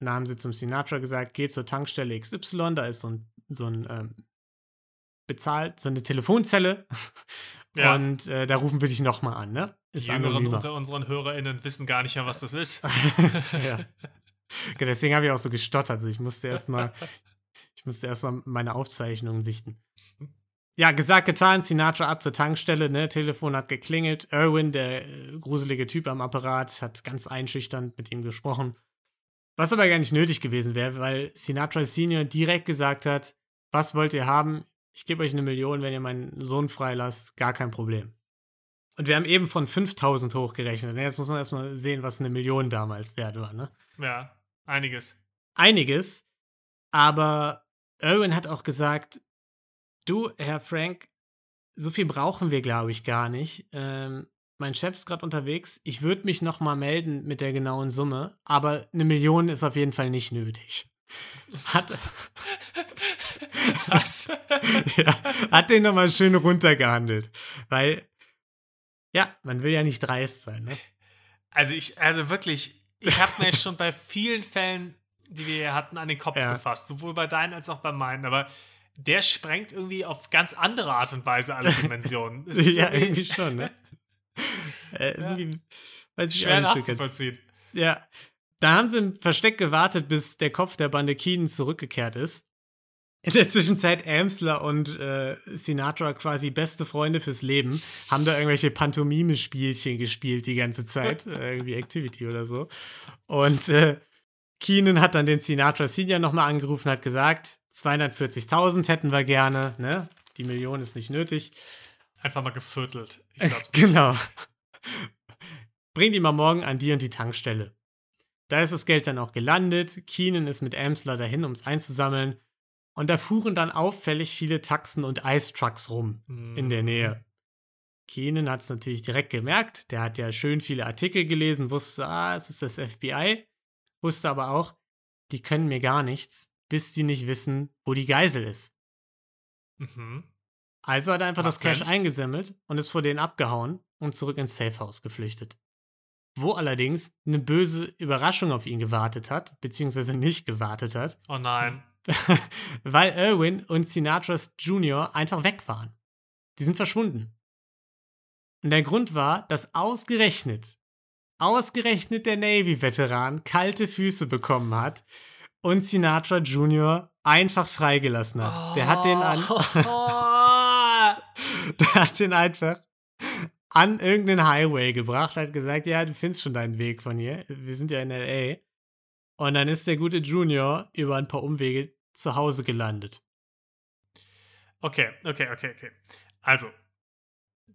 Dann haben sie zum Sinatra gesagt, geh zur Tankstelle XY, da ist so ein, so ein ähm, bezahlt, so eine Telefonzelle. Ja. Und äh, da rufen wir dich nochmal an, ne? Ist die Jüngeren unter unseren HörerInnen wissen gar nicht mehr, was das ist. ja. Deswegen habe ich auch so gestottert. Also ich musste erstmal, ich musste erstmal meine Aufzeichnungen sichten. Ja, gesagt, getan, Sinatra ab zur Tankstelle, ne? Telefon hat geklingelt. Irwin, der äh, gruselige Typ am Apparat, hat ganz einschüchternd mit ihm gesprochen. Was aber gar nicht nötig gewesen wäre, weil Sinatra Senior direkt gesagt hat, was wollt ihr haben? Ich gebe euch eine Million, wenn ihr meinen Sohn freilasst, gar kein Problem. Und wir haben eben von 5000 hochgerechnet. Ne? Jetzt muss man erstmal sehen, was eine Million damals wert war, ne? Ja, einiges. Einiges. Aber Irwin hat auch gesagt, Du, Herr Frank, so viel brauchen wir, glaube ich, gar nicht. Ähm, mein Chef ist gerade unterwegs. Ich würde mich noch mal melden mit der genauen Summe, aber eine Million ist auf jeden Fall nicht nötig. Hat, Was? ja, hat den nochmal schön runtergehandelt. Weil, ja, man will ja nicht dreist sein, ne? Also ich, also wirklich, ich habe mir schon bei vielen Fällen, die wir hatten, an den Kopf ja. gefasst. Sowohl bei deinen als auch bei meinen. Aber der sprengt irgendwie auf ganz andere Art und Weise alle Dimensionen. ja, irgendwie schon, ne? äh, irgendwie, ja. Schwer nachzuvollziehen. Ja. Da haben sie im Versteck gewartet, bis der Kopf der Bande Keenan zurückgekehrt ist. In der Zwischenzeit Amsler und äh, Sinatra quasi beste Freunde fürs Leben, haben da irgendwelche Pantomime-Spielchen gespielt die ganze Zeit, äh, irgendwie Activity oder so. Und äh, Keenan hat dann den Sinatra Senior nochmal angerufen, hat gesagt, 240.000 hätten wir gerne, ne? Die Million ist nicht nötig. Einfach mal geviertelt. Ich glaub's nicht. genau. Bring die mal morgen an die und die Tankstelle. Da ist das Geld dann auch gelandet. Keenan ist mit Amsler dahin, um es einzusammeln. Und da fuhren dann auffällig viele Taxen und Ice-Trucks rum mhm. in der mhm. Nähe. Keenan hat es natürlich direkt gemerkt. Der hat ja schön viele Artikel gelesen, wusste, ah, es ist das FBI wusste aber auch, die können mir gar nichts, bis sie nicht wissen, wo die Geisel ist. Mhm. Also hat er einfach Macht das Cash eingesammelt und ist vor denen abgehauen und zurück ins Safehouse geflüchtet. Wo allerdings eine böse Überraschung auf ihn gewartet hat, beziehungsweise nicht gewartet hat. Oh nein. Weil Irwin und Sinatras Junior einfach weg waren. Die sind verschwunden. Und der Grund war, dass ausgerechnet ausgerechnet der Navy-Veteran kalte Füße bekommen hat und Sinatra Jr. einfach freigelassen hat. Oh. Der hat den an. der hat den einfach an irgendeinen Highway gebracht, hat gesagt, ja, du findest schon deinen Weg von hier. Wir sind ja in LA. Und dann ist der gute Junior über ein paar Umwege zu Hause gelandet. Okay, okay, okay, okay. Also,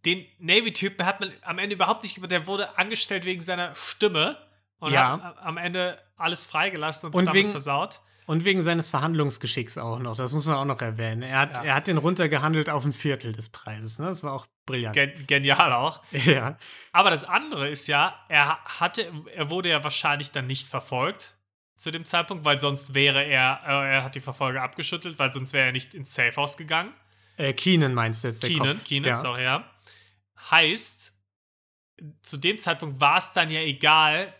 den Navy-Typen hat man am Ende überhaupt nicht über. Der wurde angestellt wegen seiner Stimme und ja. hat am Ende alles freigelassen und, und damit wegen, versaut. Und wegen seines Verhandlungsgeschicks auch noch. Das muss man auch noch erwähnen. Er hat, ja. er hat den runtergehandelt auf ein Viertel des Preises. Ne? Das war auch brillant. Gen genial auch. Ja. Aber das andere ist ja, er hatte, er wurde ja wahrscheinlich dann nicht verfolgt zu dem Zeitpunkt, weil sonst wäre er, äh, er hat die Verfolger abgeschüttelt, weil sonst wäre er nicht ins Safehouse gegangen. Äh, Keenan meinst du jetzt, der Keenan, Kopf. Keenan, ja. sorry, ja. Heißt, zu dem Zeitpunkt war es dann ja egal,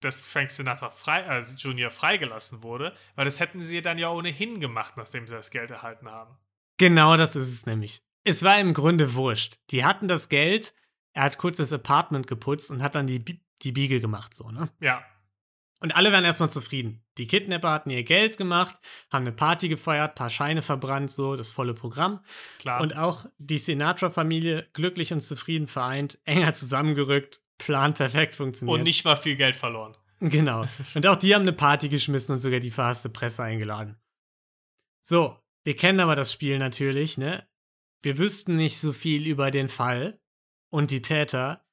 dass Frank Sinatra frei, also Junior freigelassen wurde, weil das hätten sie dann ja ohnehin gemacht, nachdem sie das Geld erhalten haben. Genau das ist es nämlich. Es war im Grunde wurscht. Die hatten das Geld, er hat kurz das Apartment geputzt und hat dann die, die Biege gemacht, so, ne? Ja. Und alle waren erstmal zufrieden. Die Kidnapper hatten ihr Geld gemacht, haben eine Party gefeiert, paar Scheine verbrannt, so das volle Programm. Klar. Und auch die Sinatra-Familie glücklich und zufrieden vereint, enger zusammengerückt, Plan perfekt funktioniert. Und nicht mal viel Geld verloren. Genau. Und auch die haben eine Party geschmissen und sogar die verhasste Presse eingeladen. So, wir kennen aber das Spiel natürlich, ne? Wir wüssten nicht so viel über den Fall und die Täter,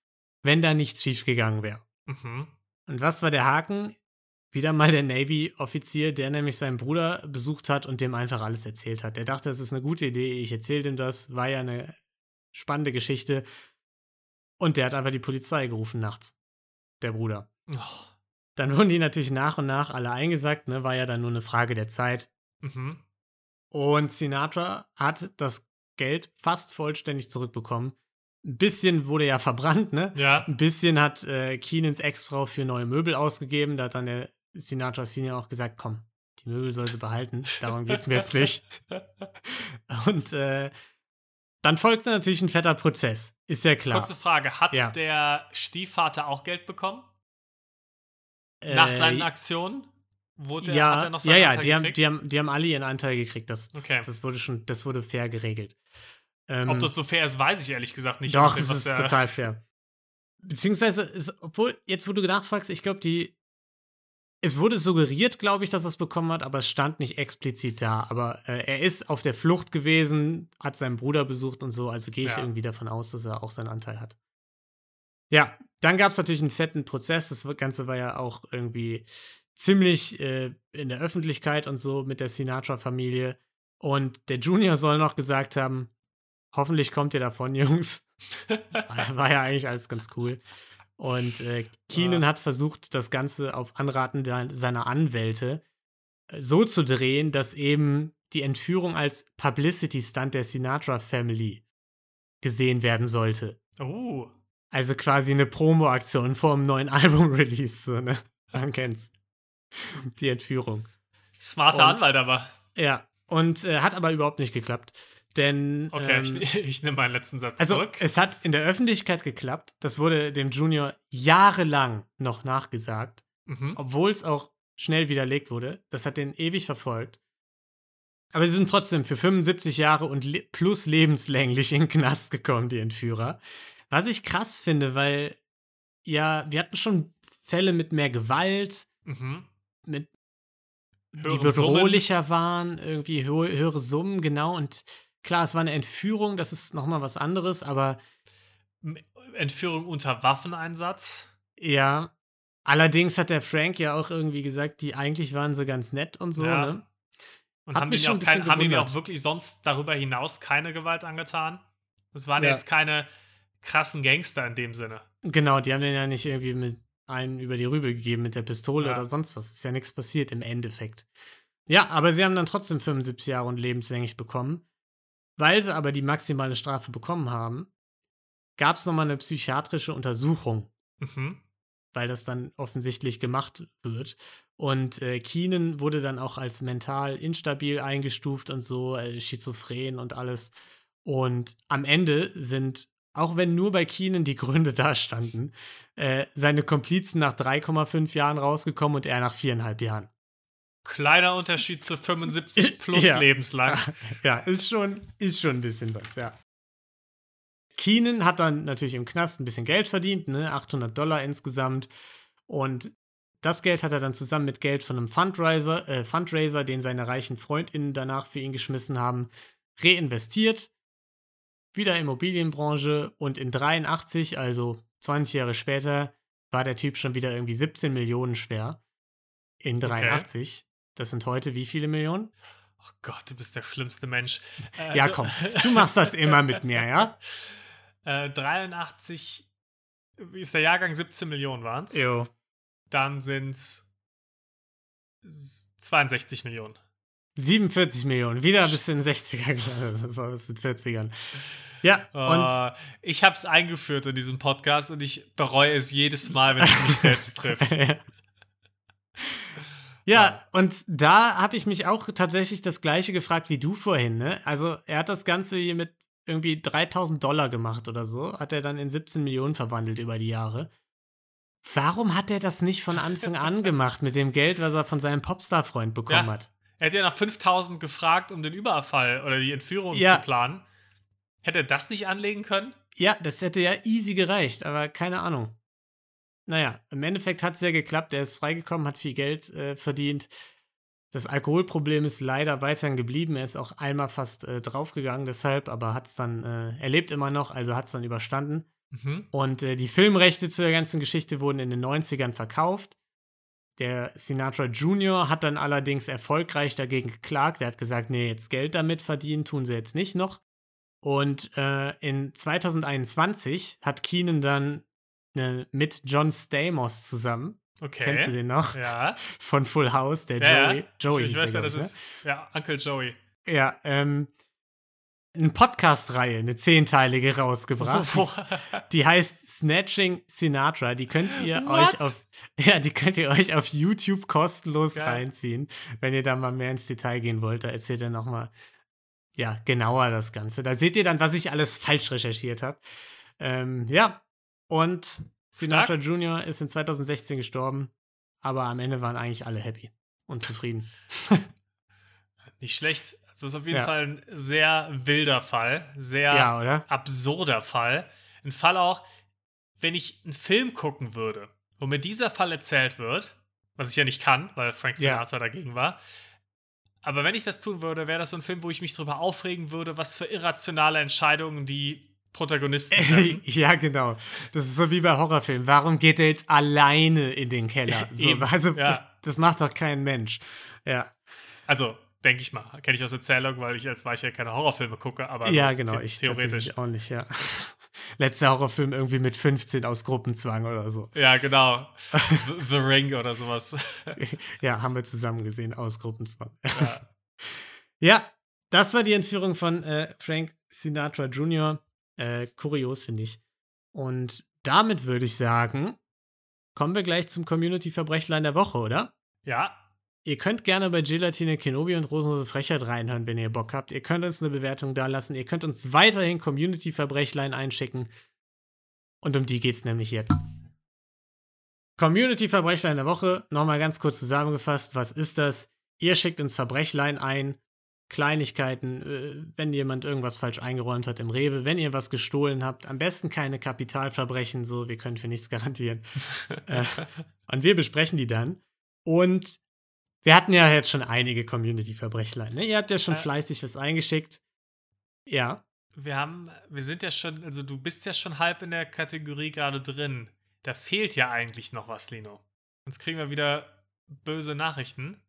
wenn da nichts schiefgegangen wäre. Mhm. Und was war der Haken? Wieder mal der Navy-Offizier, der nämlich seinen Bruder besucht hat und dem einfach alles erzählt hat. Der dachte, es ist eine gute Idee, ich erzähle dem das, war ja eine spannende Geschichte. Und der hat einfach die Polizei gerufen nachts. Der Bruder. Oh. Dann wurden die natürlich nach und nach alle eingesackt, ne? War ja dann nur eine Frage der Zeit. Mhm. Und Sinatra hat das Geld fast vollständig zurückbekommen. Ein bisschen wurde ja verbrannt, ne? Ja. Ein bisschen hat äh, Keenans Ex-Frau für neue Möbel ausgegeben. Da hat dann der Sinatra Senior auch gesagt, komm, die Möbel soll sie behalten. Darum geht's mir jetzt nicht. Und äh, dann folgte natürlich ein fetter Prozess. Ist ja klar. Kurze Frage: Hat ja. der Stiefvater auch Geld bekommen? Nach äh, seinen Aktionen? Wurde, ja, hat er noch seinen ja, ja, Anteil die haben, die, haben, die haben alle ihren Anteil gekriegt. Das, das, okay. das wurde schon, das wurde fair geregelt. Ähm, Ob das so fair ist, weiß ich ehrlich gesagt nicht. Doch, es ist total fair. Beziehungsweise, ist, obwohl, jetzt wo du nachfragst, ich glaube, die, es wurde suggeriert, glaube ich, dass er es bekommen hat, aber es stand nicht explizit da. Aber äh, er ist auf der Flucht gewesen, hat seinen Bruder besucht und so, also gehe ich ja. irgendwie davon aus, dass er auch seinen Anteil hat. Ja, dann gab es natürlich einen fetten Prozess. Das Ganze war ja auch irgendwie ziemlich äh, in der Öffentlichkeit und so mit der Sinatra-Familie. Und der Junior soll noch gesagt haben: Hoffentlich kommt ihr davon, Jungs. war ja eigentlich alles ganz cool. Und äh, Keenan ja. hat versucht, das Ganze auf Anraten der, seiner Anwälte äh, so zu drehen, dass eben die Entführung als Publicity-Stunt der Sinatra Family gesehen werden sollte. Oh. Also quasi eine Promo-Aktion vor dem neuen Album-Release, so, ne? Man kennt's. Die Entführung. Smarter Anwalt aber. Ja, und äh, hat aber überhaupt nicht geklappt. Denn. Okay, ähm, ich, ich nehme meinen letzten Satz also, zurück. Es hat in der Öffentlichkeit geklappt. Das wurde dem Junior jahrelang noch nachgesagt. Mhm. Obwohl es auch schnell widerlegt wurde. Das hat den ewig verfolgt. Aber sie sind trotzdem für 75 Jahre und le plus lebenslänglich in den Knast gekommen, die Entführer. Was ich krass finde, weil ja, wir hatten schon Fälle mit mehr Gewalt, mhm. mit die bedrohlicher Summen. waren, irgendwie hö höhere Summen, genau. Und Klar, es war eine Entführung, das ist nochmal was anderes, aber. Entführung unter Waffeneinsatz? Ja. Allerdings hat der Frank ja auch irgendwie gesagt, die eigentlich waren so ganz nett und so, ja. ne? Und haben, ihm auch, kein, haben ihm auch wirklich sonst darüber hinaus keine Gewalt angetan? Das waren ja. jetzt keine krassen Gangster in dem Sinne. Genau, die haben den ja nicht irgendwie mit einen über die Rübe gegeben mit der Pistole ja. oder sonst was. Ist ja nichts passiert im Endeffekt. Ja, aber sie haben dann trotzdem 75 Jahre und lebenslänglich bekommen. Weil sie aber die maximale Strafe bekommen haben, gab es nochmal eine psychiatrische Untersuchung. Mhm. Weil das dann offensichtlich gemacht wird. Und äh, Keenan wurde dann auch als mental instabil eingestuft und so, äh, schizophren und alles. Und am Ende sind, auch wenn nur bei Keenan die Gründe dastanden, äh, seine Komplizen nach 3,5 Jahren rausgekommen und er nach viereinhalb Jahren. Kleiner Unterschied zu 75 plus ja. lebenslang. Ja, ist schon, ist schon ein bisschen was, ja. Keenan hat dann natürlich im Knast ein bisschen Geld verdient, ne? 800 Dollar insgesamt. Und das Geld hat er dann zusammen mit Geld von einem Fundraiser, äh, Fundraiser, den seine reichen FreundInnen danach für ihn geschmissen haben, reinvestiert. Wieder Immobilienbranche und in 83, also 20 Jahre später, war der Typ schon wieder irgendwie 17 Millionen schwer. In 83. Das sind heute wie viele Millionen? Oh Gott, du bist der schlimmste Mensch. Äh, ja, komm, du machst das immer mit mir, ja? Äh, 83 ist der Jahrgang 17 Millionen waren es. Jo. Dann sind es 62 Millionen. 47 Millionen. Wieder bis in den 60er gelandet. Das war bis in den 40ern. Ja, oh, und ich habe es eingeführt in diesem Podcast und ich bereue es jedes Mal, wenn es mich selbst trifft. ja. Ja, und da habe ich mich auch tatsächlich das gleiche gefragt wie du vorhin. Ne? Also er hat das Ganze hier mit irgendwie 3000 Dollar gemacht oder so, hat er dann in 17 Millionen verwandelt über die Jahre. Warum hat er das nicht von Anfang an gemacht mit dem Geld, was er von seinem Popstar-Freund bekommen ja. hat? Er hätte ja nach 5000 gefragt, um den Überfall oder die Entführung ja. zu planen. Hätte er das nicht anlegen können? Ja, das hätte ja easy gereicht, aber keine Ahnung. Naja, im Endeffekt hat es ja geklappt. Er ist freigekommen, hat viel Geld äh, verdient. Das Alkoholproblem ist leider weiterhin geblieben. Er ist auch einmal fast äh, draufgegangen deshalb, aber hat es dann, äh, er lebt immer noch, also hat es dann überstanden. Mhm. Und äh, die Filmrechte zu der ganzen Geschichte wurden in den 90ern verkauft. Der Sinatra Jr. hat dann allerdings erfolgreich dagegen geklagt. Er hat gesagt, nee, jetzt Geld damit verdienen tun sie jetzt nicht noch. Und äh, in 2021 hat Keenan dann ne, mit John Stamos zusammen Okay. Kennst du den noch? Ja. Von Full House, der ja, Joey. Joey ich, ich weiß ja, das ne? ist. Ja, Uncle Joey. Ja, ähm, eine Podcast-Reihe, eine zehnteilige rausgebracht. die heißt Snatching Sinatra. Die könnt ihr What? euch auf, ja, die könnt ihr euch auf YouTube kostenlos ja. reinziehen, wenn ihr da mal mehr ins Detail gehen wollt. Da erzählt er nochmal, ja, genauer das Ganze. Da seht ihr dann, was ich alles falsch recherchiert habe. Ähm, ja, und Sinatra Stark. Jr. ist in 2016 gestorben, aber am Ende waren eigentlich alle happy und zufrieden. Nicht schlecht. Das ist auf jeden ja. Fall ein sehr wilder Fall, sehr ja, absurder Fall. Ein Fall auch, wenn ich einen Film gucken würde, wo mir dieser Fall erzählt wird, was ich ja nicht kann, weil Frank Sinatra ja. dagegen war. Aber wenn ich das tun würde, wäre das so ein Film, wo ich mich darüber aufregen würde, was für irrationale Entscheidungen die Protagonisten treffen. ja, genau. Das ist so wie bei Horrorfilmen. Warum geht er jetzt alleine in den Keller? So, also, ja. das macht doch kein Mensch. Ja. Also, denke ich mal. Kenne ich aus Erzählung, weil ich als Weicher keine Horrorfilme gucke, aber ja, genau, ich theoretisch auch nicht, ja. Letzter Horrorfilm irgendwie mit 15 aus Gruppenzwang oder so. Ja, genau. The, The Ring oder sowas. ja, haben wir zusammen gesehen aus Gruppenzwang. Ja. ja, das war die Entführung von äh, Frank Sinatra Jr. Äh, kurios, finde ich. Und damit würde ich sagen, kommen wir gleich zum Community-Verbrechlein der Woche, oder? Ja. Ihr könnt gerne bei Gelatine Kenobi und Rosenlose Frechheit reinhören, wenn ihr Bock habt. Ihr könnt uns eine Bewertung da lassen. Ihr könnt uns weiterhin Community-Verbrechlein einschicken. Und um die geht's nämlich jetzt. Community-Verbrechlein der Woche. Nochmal ganz kurz zusammengefasst. Was ist das? Ihr schickt uns Verbrechlein ein Kleinigkeiten, äh, wenn jemand irgendwas falsch eingeräumt hat im Rewe, wenn ihr was gestohlen habt, am besten keine Kapitalverbrechen, so, wir können für nichts garantieren. äh, und wir besprechen die dann. Und wir hatten ja jetzt schon einige Community-Verbrechlein. Ne? Ihr habt ja schon äh, fleißig was eingeschickt. Ja. Wir haben, wir sind ja schon, also du bist ja schon halb in der Kategorie gerade drin. Da fehlt ja eigentlich noch was, Lino. Sonst kriegen wir wieder böse Nachrichten.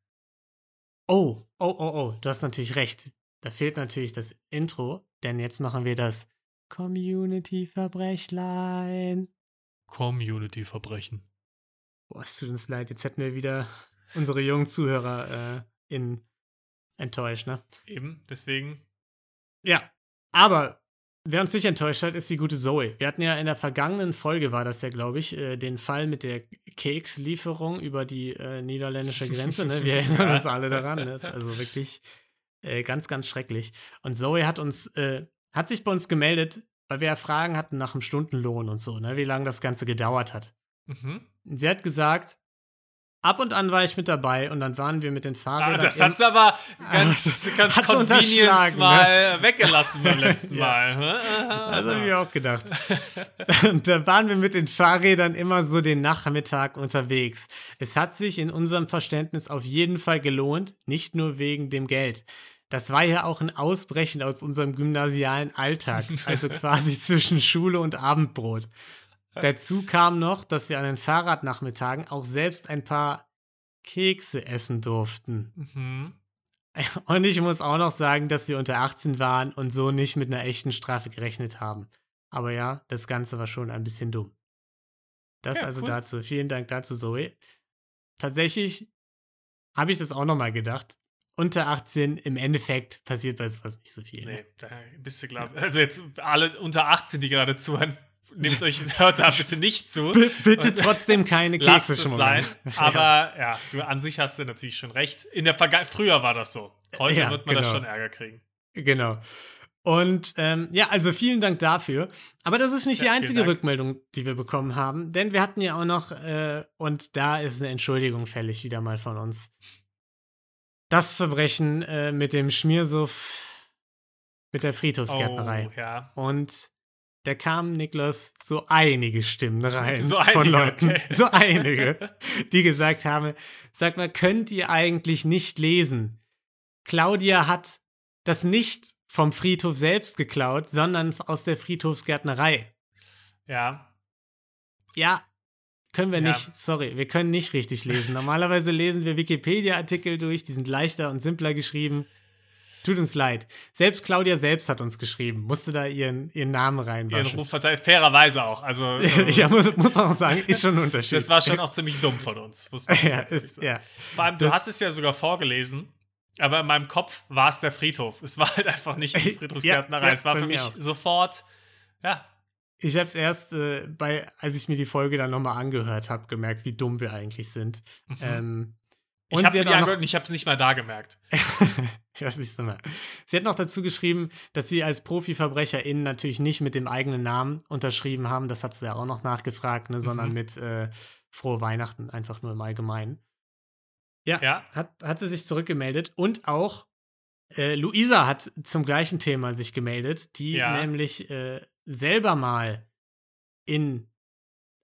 Oh, oh, oh, oh, du hast natürlich recht. Da fehlt natürlich das Intro, denn jetzt machen wir das Community-Verbrechlein. Community-Verbrechen. Boah, es tut uns leid, jetzt hätten wir wieder unsere jungen Zuhörer äh, in enttäuscht, ne? Eben, deswegen. Ja, aber Wer uns nicht enttäuscht hat, ist die gute Zoe. Wir hatten ja in der vergangenen Folge, war das ja, glaube ich, äh, den Fall mit der Kekslieferung über die äh, niederländische Grenze. Ne? Wir erinnern uns alle daran. Ne? Das ist also wirklich äh, ganz, ganz schrecklich. Und Zoe hat uns, äh, hat sich bei uns gemeldet, weil wir ja Fragen hatten nach dem Stundenlohn und so, ne? wie lange das Ganze gedauert hat. Mhm. Sie hat gesagt, ab und an war ich mit dabei und dann waren wir mit den Fahrrädern. Ah, das hat's aber ganz, ganz convenience ne? mal weggelassen beim letzten. Mal. ne? Das habe ich mir auch gedacht. Und da waren wir mit den Fahrrädern immer so den Nachmittag unterwegs. Es hat sich in unserem Verständnis auf jeden Fall gelohnt, nicht nur wegen dem Geld. Das war ja auch ein Ausbrechen aus unserem gymnasialen Alltag, also quasi zwischen Schule und Abendbrot. Dazu kam noch, dass wir an den Fahrradnachmittagen auch selbst ein paar Kekse essen durften. Mhm. Und ich muss auch noch sagen, dass wir unter 18 waren und so nicht mit einer echten Strafe gerechnet haben. Aber ja, das Ganze war schon ein bisschen dumm. Das Ja, also cool. dazu. Vielen Dank dazu, Zoe. Tatsächlich habe ich das auch noch mal gedacht. Unter 18, im Endeffekt passiert bei sowas nicht so viel. ne? Nee, da bist du, glaube Also jetzt alle unter 18, die gerade zuhören, nehmt euch, da bitte nicht zu. B bitte trotzdem keine Kekse Lasst es sein. Aber ja. du an sich hast du natürlich schon recht. In der Verga früher war das so. Heute Ja, wird man das genau. schon Ärger kriegen. Genau. Und ähm, ja, also vielen Dank dafür. Aber das ist nicht die Ja, vielen einzige. Rückmeldung, die wir bekommen haben, denn wir hatten ja auch noch, äh, und da ist eine Entschuldigung fällig wieder mal von uns. Das Verbrechen äh, mit dem Schmiersuff mit der Friedhofsgärtnerei. Oh, ja. Und da kamen, Niklas, so einige Stimmen rein So von einige, Leuten, okay. so einige, die gesagt haben, sag mal, könnt ihr eigentlich nicht lesen? Claudia hat das nicht vom Friedhof selbst geklaut, sondern aus der Friedhofsgärtnerei. Ja. Ja, können wir Ja. nicht, sorry, wir können nicht richtig lesen. Normalerweise lesen wir Wikipedia-Artikel durch, die sind leichter und simpler geschrieben. Tut uns leid. Selbst Claudia selbst hat uns geschrieben, musste da ihren, ihren Namen Ihren reinwaschen. Ruf verteilt. Fairerweise auch. Also, ähm, ja, muss, muss auch sagen, ist schon ein Unterschied. das war schon auch ziemlich dumm von uns. Muss man ja, ist, sagen. ja. Vor allem, du Das- hast es ja sogar vorgelesen, aber in meinem Kopf war es der Friedhof. Es war halt einfach nicht die Friedhofsgärtnerei. Ja, es war für mich auch. sofort, ja, Ich habe erst äh, bei, als ich mir die Folge dann nochmal angehört habe, gemerkt, wie dumm wir eigentlich sind. Ähm, Mhm. ich und habe mir die auch noch- angehört und ich habe es nicht mal da gemerkt. ja, siehst du mal. Sie hat noch dazu geschrieben, dass sie als ProfiverbrecherInnen natürlich nicht mit dem eigenen Namen unterschrieben haben. Das hat sie ja auch noch nachgefragt, ne, sondern Mhm. mit äh, Frohe Weihnachten, einfach nur im Allgemeinen. Ja, Ja. Hat, hat sie sich zurückgemeldet und auch äh, Luisa hat zum gleichen Thema sich gemeldet, die Ja. nämlich äh, selber mal in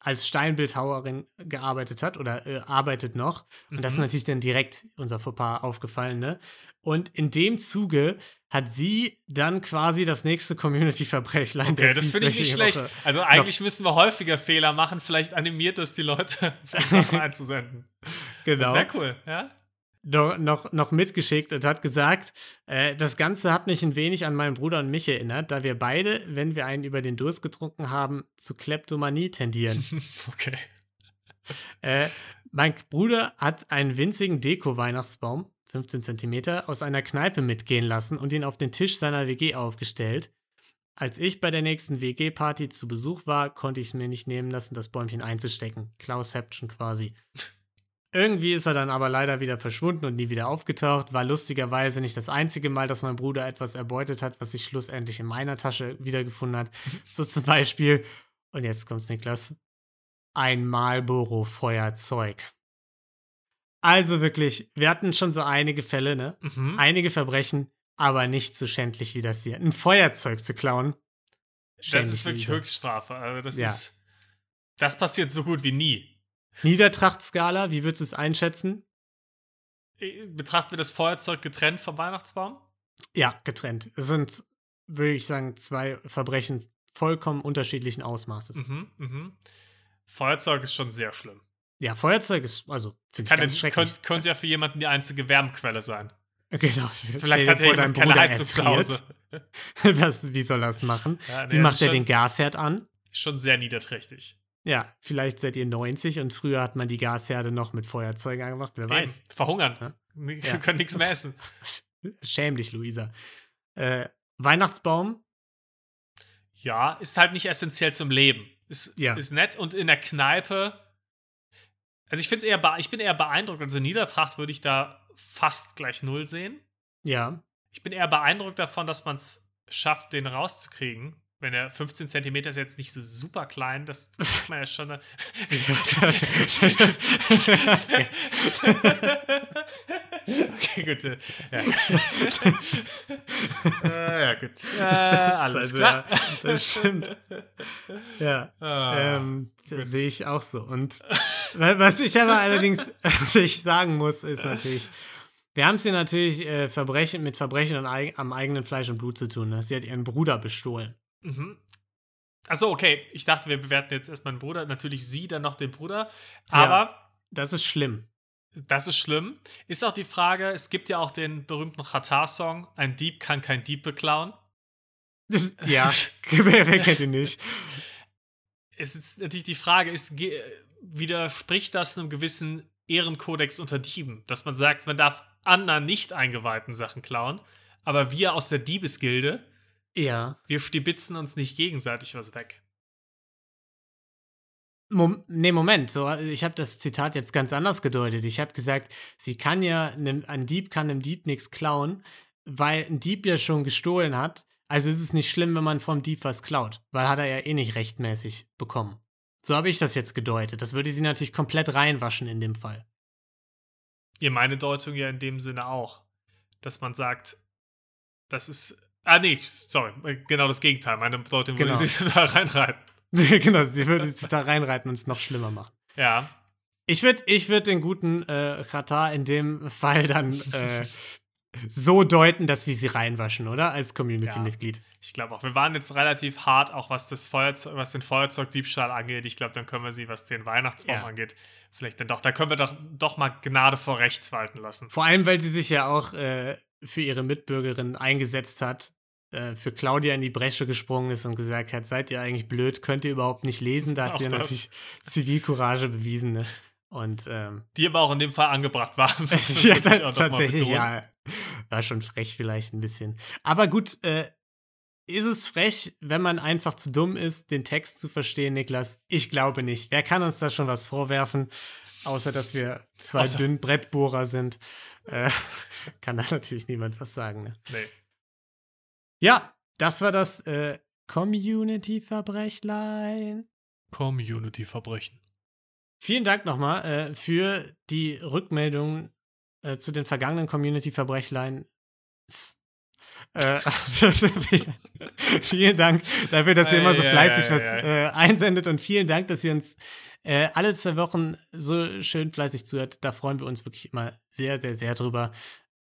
als Steinbildhauerin gearbeitet hat oder äh, arbeitet noch. Und das ist Mhm. natürlich dann direkt unser Fauxpas aufgefallen, ne? Und in dem Zuge hat sie dann quasi das nächste Community-Verbrechlein Okay, das finde ich nicht schlecht. Woche. Also eigentlich müssen wir häufiger Fehler machen. Vielleicht animiert das die Leute, Sachen einzusenden. Genau. Sehr cool, ja? Noch, noch, noch mitgeschickt und hat gesagt, äh, das Ganze hat mich ein wenig an meinen Bruder und mich erinnert, da wir beide, wenn wir einen über den Durst getrunken haben, zu Kleptomanie tendieren. Okay. äh, mein Bruder hat einen winzigen Deko-Weihnachtsbaum, 15 Zentimeter, aus einer Kneipe mitgehen lassen und ihn auf den Tisch seiner WG aufgestellt. Als ich bei der nächsten WG-Party zu Besuch war, konnte ich es mir nicht nehmen lassen, das Bäumchen einzustecken. Klausception quasi. Irgendwie ist er dann aber leider wieder verschwunden und nie wieder aufgetaucht. War lustigerweise nicht das einzige Mal, dass mein Bruder etwas erbeutet hat, was sich schlussendlich in meiner Tasche wiedergefunden hat. So zum Beispiel, und jetzt kommt's, Niklas, ein Marlboro-Feuerzeug. Also wirklich, wir hatten schon so einige Fälle, ne? Mhm. Einige Verbrechen, aber nicht so schändlich wie das hier. Ein Feuerzeug zu klauen. Das ist wirklich. Höchststrafe. Also das Ja. ist. Das passiert so gut wie nie. Niedertrachtskala, wie würdest du es einschätzen? Äh, Betrachten wir das Feuerzeug getrennt vom Weihnachtsbaum? Ja, getrennt. Es sind, würde ich sagen, zwei Verbrechen vollkommen unterschiedlichen Ausmaßes. Mhm, mhm. Feuerzeug ist schon sehr schlimm. Ja, Feuerzeug ist, also, finde ich ganz schrecklich. könnte, könnte ja für jemanden die einzige Wärmequelle sein. genau. Vielleicht hat ja vor, dein keine Heizung zu Hause. Was, wie soll er das machen? Ja, nee, wie macht er den Gasherd an? Schon sehr niederträchtig. Ja, vielleicht seid ihr 90 und früher hat man die Gasherde noch mit Feuerzeugen angemacht. Wer weiß. Eben, verhungern. Ja. Wir Ja. können nichts mehr essen. Schäm dich, Luisa. Äh, Weihnachtsbaum, Ja, ist halt nicht essentiell zum Leben. Ist, Ja. ist nett und in der Kneipe. Also ich finde eher, ich bin eher beeindruckt. Also Niedertracht würde ich da fast gleich null sehen. ja. Ich bin eher beeindruckt davon, dass man es schafft, den rauszukriegen. Wenn er 15 Zentimeter ist jetzt nicht so super klein, das kriegt man ja schon. okay, gut. Ja, ja gut. Äh, alles also, klar. Ja, das stimmt. Ja. Ah, ähm, sehe ich auch so. Und was ich aber allerdings ich sagen muss, ist natürlich, wir haben es hier natürlich äh, Verbrechen, mit Verbrechen am eigenen Fleisch und Blut zu tun. Ne? Sie hat ihren Bruder bestohlen. Mhm. Achso, okay. Ich dachte, wir bewerten jetzt erstmal den Bruder. Natürlich sie, dann noch den Bruder. Aber. Ja, das ist schlimm. Das ist schlimm. Ist auch die Frage, es gibt ja auch den berühmten Qatar-Song, ein Dieb kann kein Dieb beklauen. ja, wer, kennt ihn nicht? Es ist natürlich die Frage, ist, widerspricht das einem gewissen Ehrenkodex unter Dieben, dass man sagt, man darf anderen nicht eingeweihten Sachen klauen, aber wir aus der Diebesgilde ja. Wir stibitzen uns nicht gegenseitig was weg. Mom nee, Moment, so, ich habe das Zitat jetzt ganz anders gedeutet. Ich habe gesagt, sie kann ja, ne, ein Dieb kann einem Dieb nichts klauen, weil ein Dieb ja schon gestohlen hat. Also ist es nicht schlimm, wenn man vom Dieb was klaut, weil hat er ja eh nicht rechtmäßig bekommen. So habe ich das jetzt gedeutet. Das würde sie natürlich komplett reinwaschen in dem Fall. Ihr meine Deutung ja in dem Sinne auch, dass man sagt, das ist Ah, nee, sorry. Genau das Gegenteil. Meine Bedeutung genau. würde sie da reinreiten. genau, sie würde sich da reinreiten und es noch schlimmer machen. Ja. Ich würde ich würd den guten äh, Katar in dem Fall dann äh, so deuten, dass wir sie reinwaschen, oder? Als Community-Mitglied. Ja, ich glaube auch. Wir waren jetzt relativ hart, auch was, das Feuerzeug, was den Feuerzeugdiebstahl angeht. Ich glaube, dann können wir sie, was den Weihnachtsbaum ja. angeht, vielleicht dann doch, da können wir doch, doch mal Gnade vor Rechts walten lassen. Vor allem, weil sie sich ja auch äh, für ihre Mitbürgerin eingesetzt hat, äh, für Claudia in die Bresche gesprungen ist und gesagt hat, seid ihr eigentlich blöd, könnt ihr überhaupt nicht lesen? Da hat auch sie ja natürlich Zivilcourage bewiesen. Ne? Und, ähm, die aber auch in dem Fall angebracht war. ja, tatsächlich, ja. War schon frech vielleicht ein bisschen. Aber gut, äh, ist es frech, wenn man einfach zu dumm ist, den Text zu verstehen, Niklas? Ich glaube nicht. Wer kann uns da schon was vorwerfen? Außer, dass wir zwei Außer dünn Brettbohrer sind. Äh, kann da natürlich niemand was sagen. Ne? Nee. Ja, das war das äh, Community-Verbrechlein. Community-Verbrechen. Vielen Dank nochmal äh, für die Rückmeldung äh, zu den vergangenen Community-Verbrechlein. Äh, vielen Dank dafür, dass ihr immer so fleißig was äh, einsendet und vielen Dank, dass ihr uns äh, alle zwei Wochen so schön fleißig zuhört. Da freuen wir uns wirklich immer sehr, sehr, sehr drüber.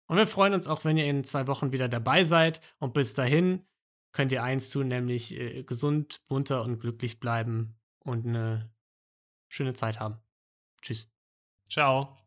Und wir freuen uns auch, wenn ihr in zwei Wochen wieder dabei seid. Und bis dahin könnt ihr eins tun, nämlich äh, gesund, munter und glücklich bleiben und eine schöne Zeit haben. Tschüss. Ciao.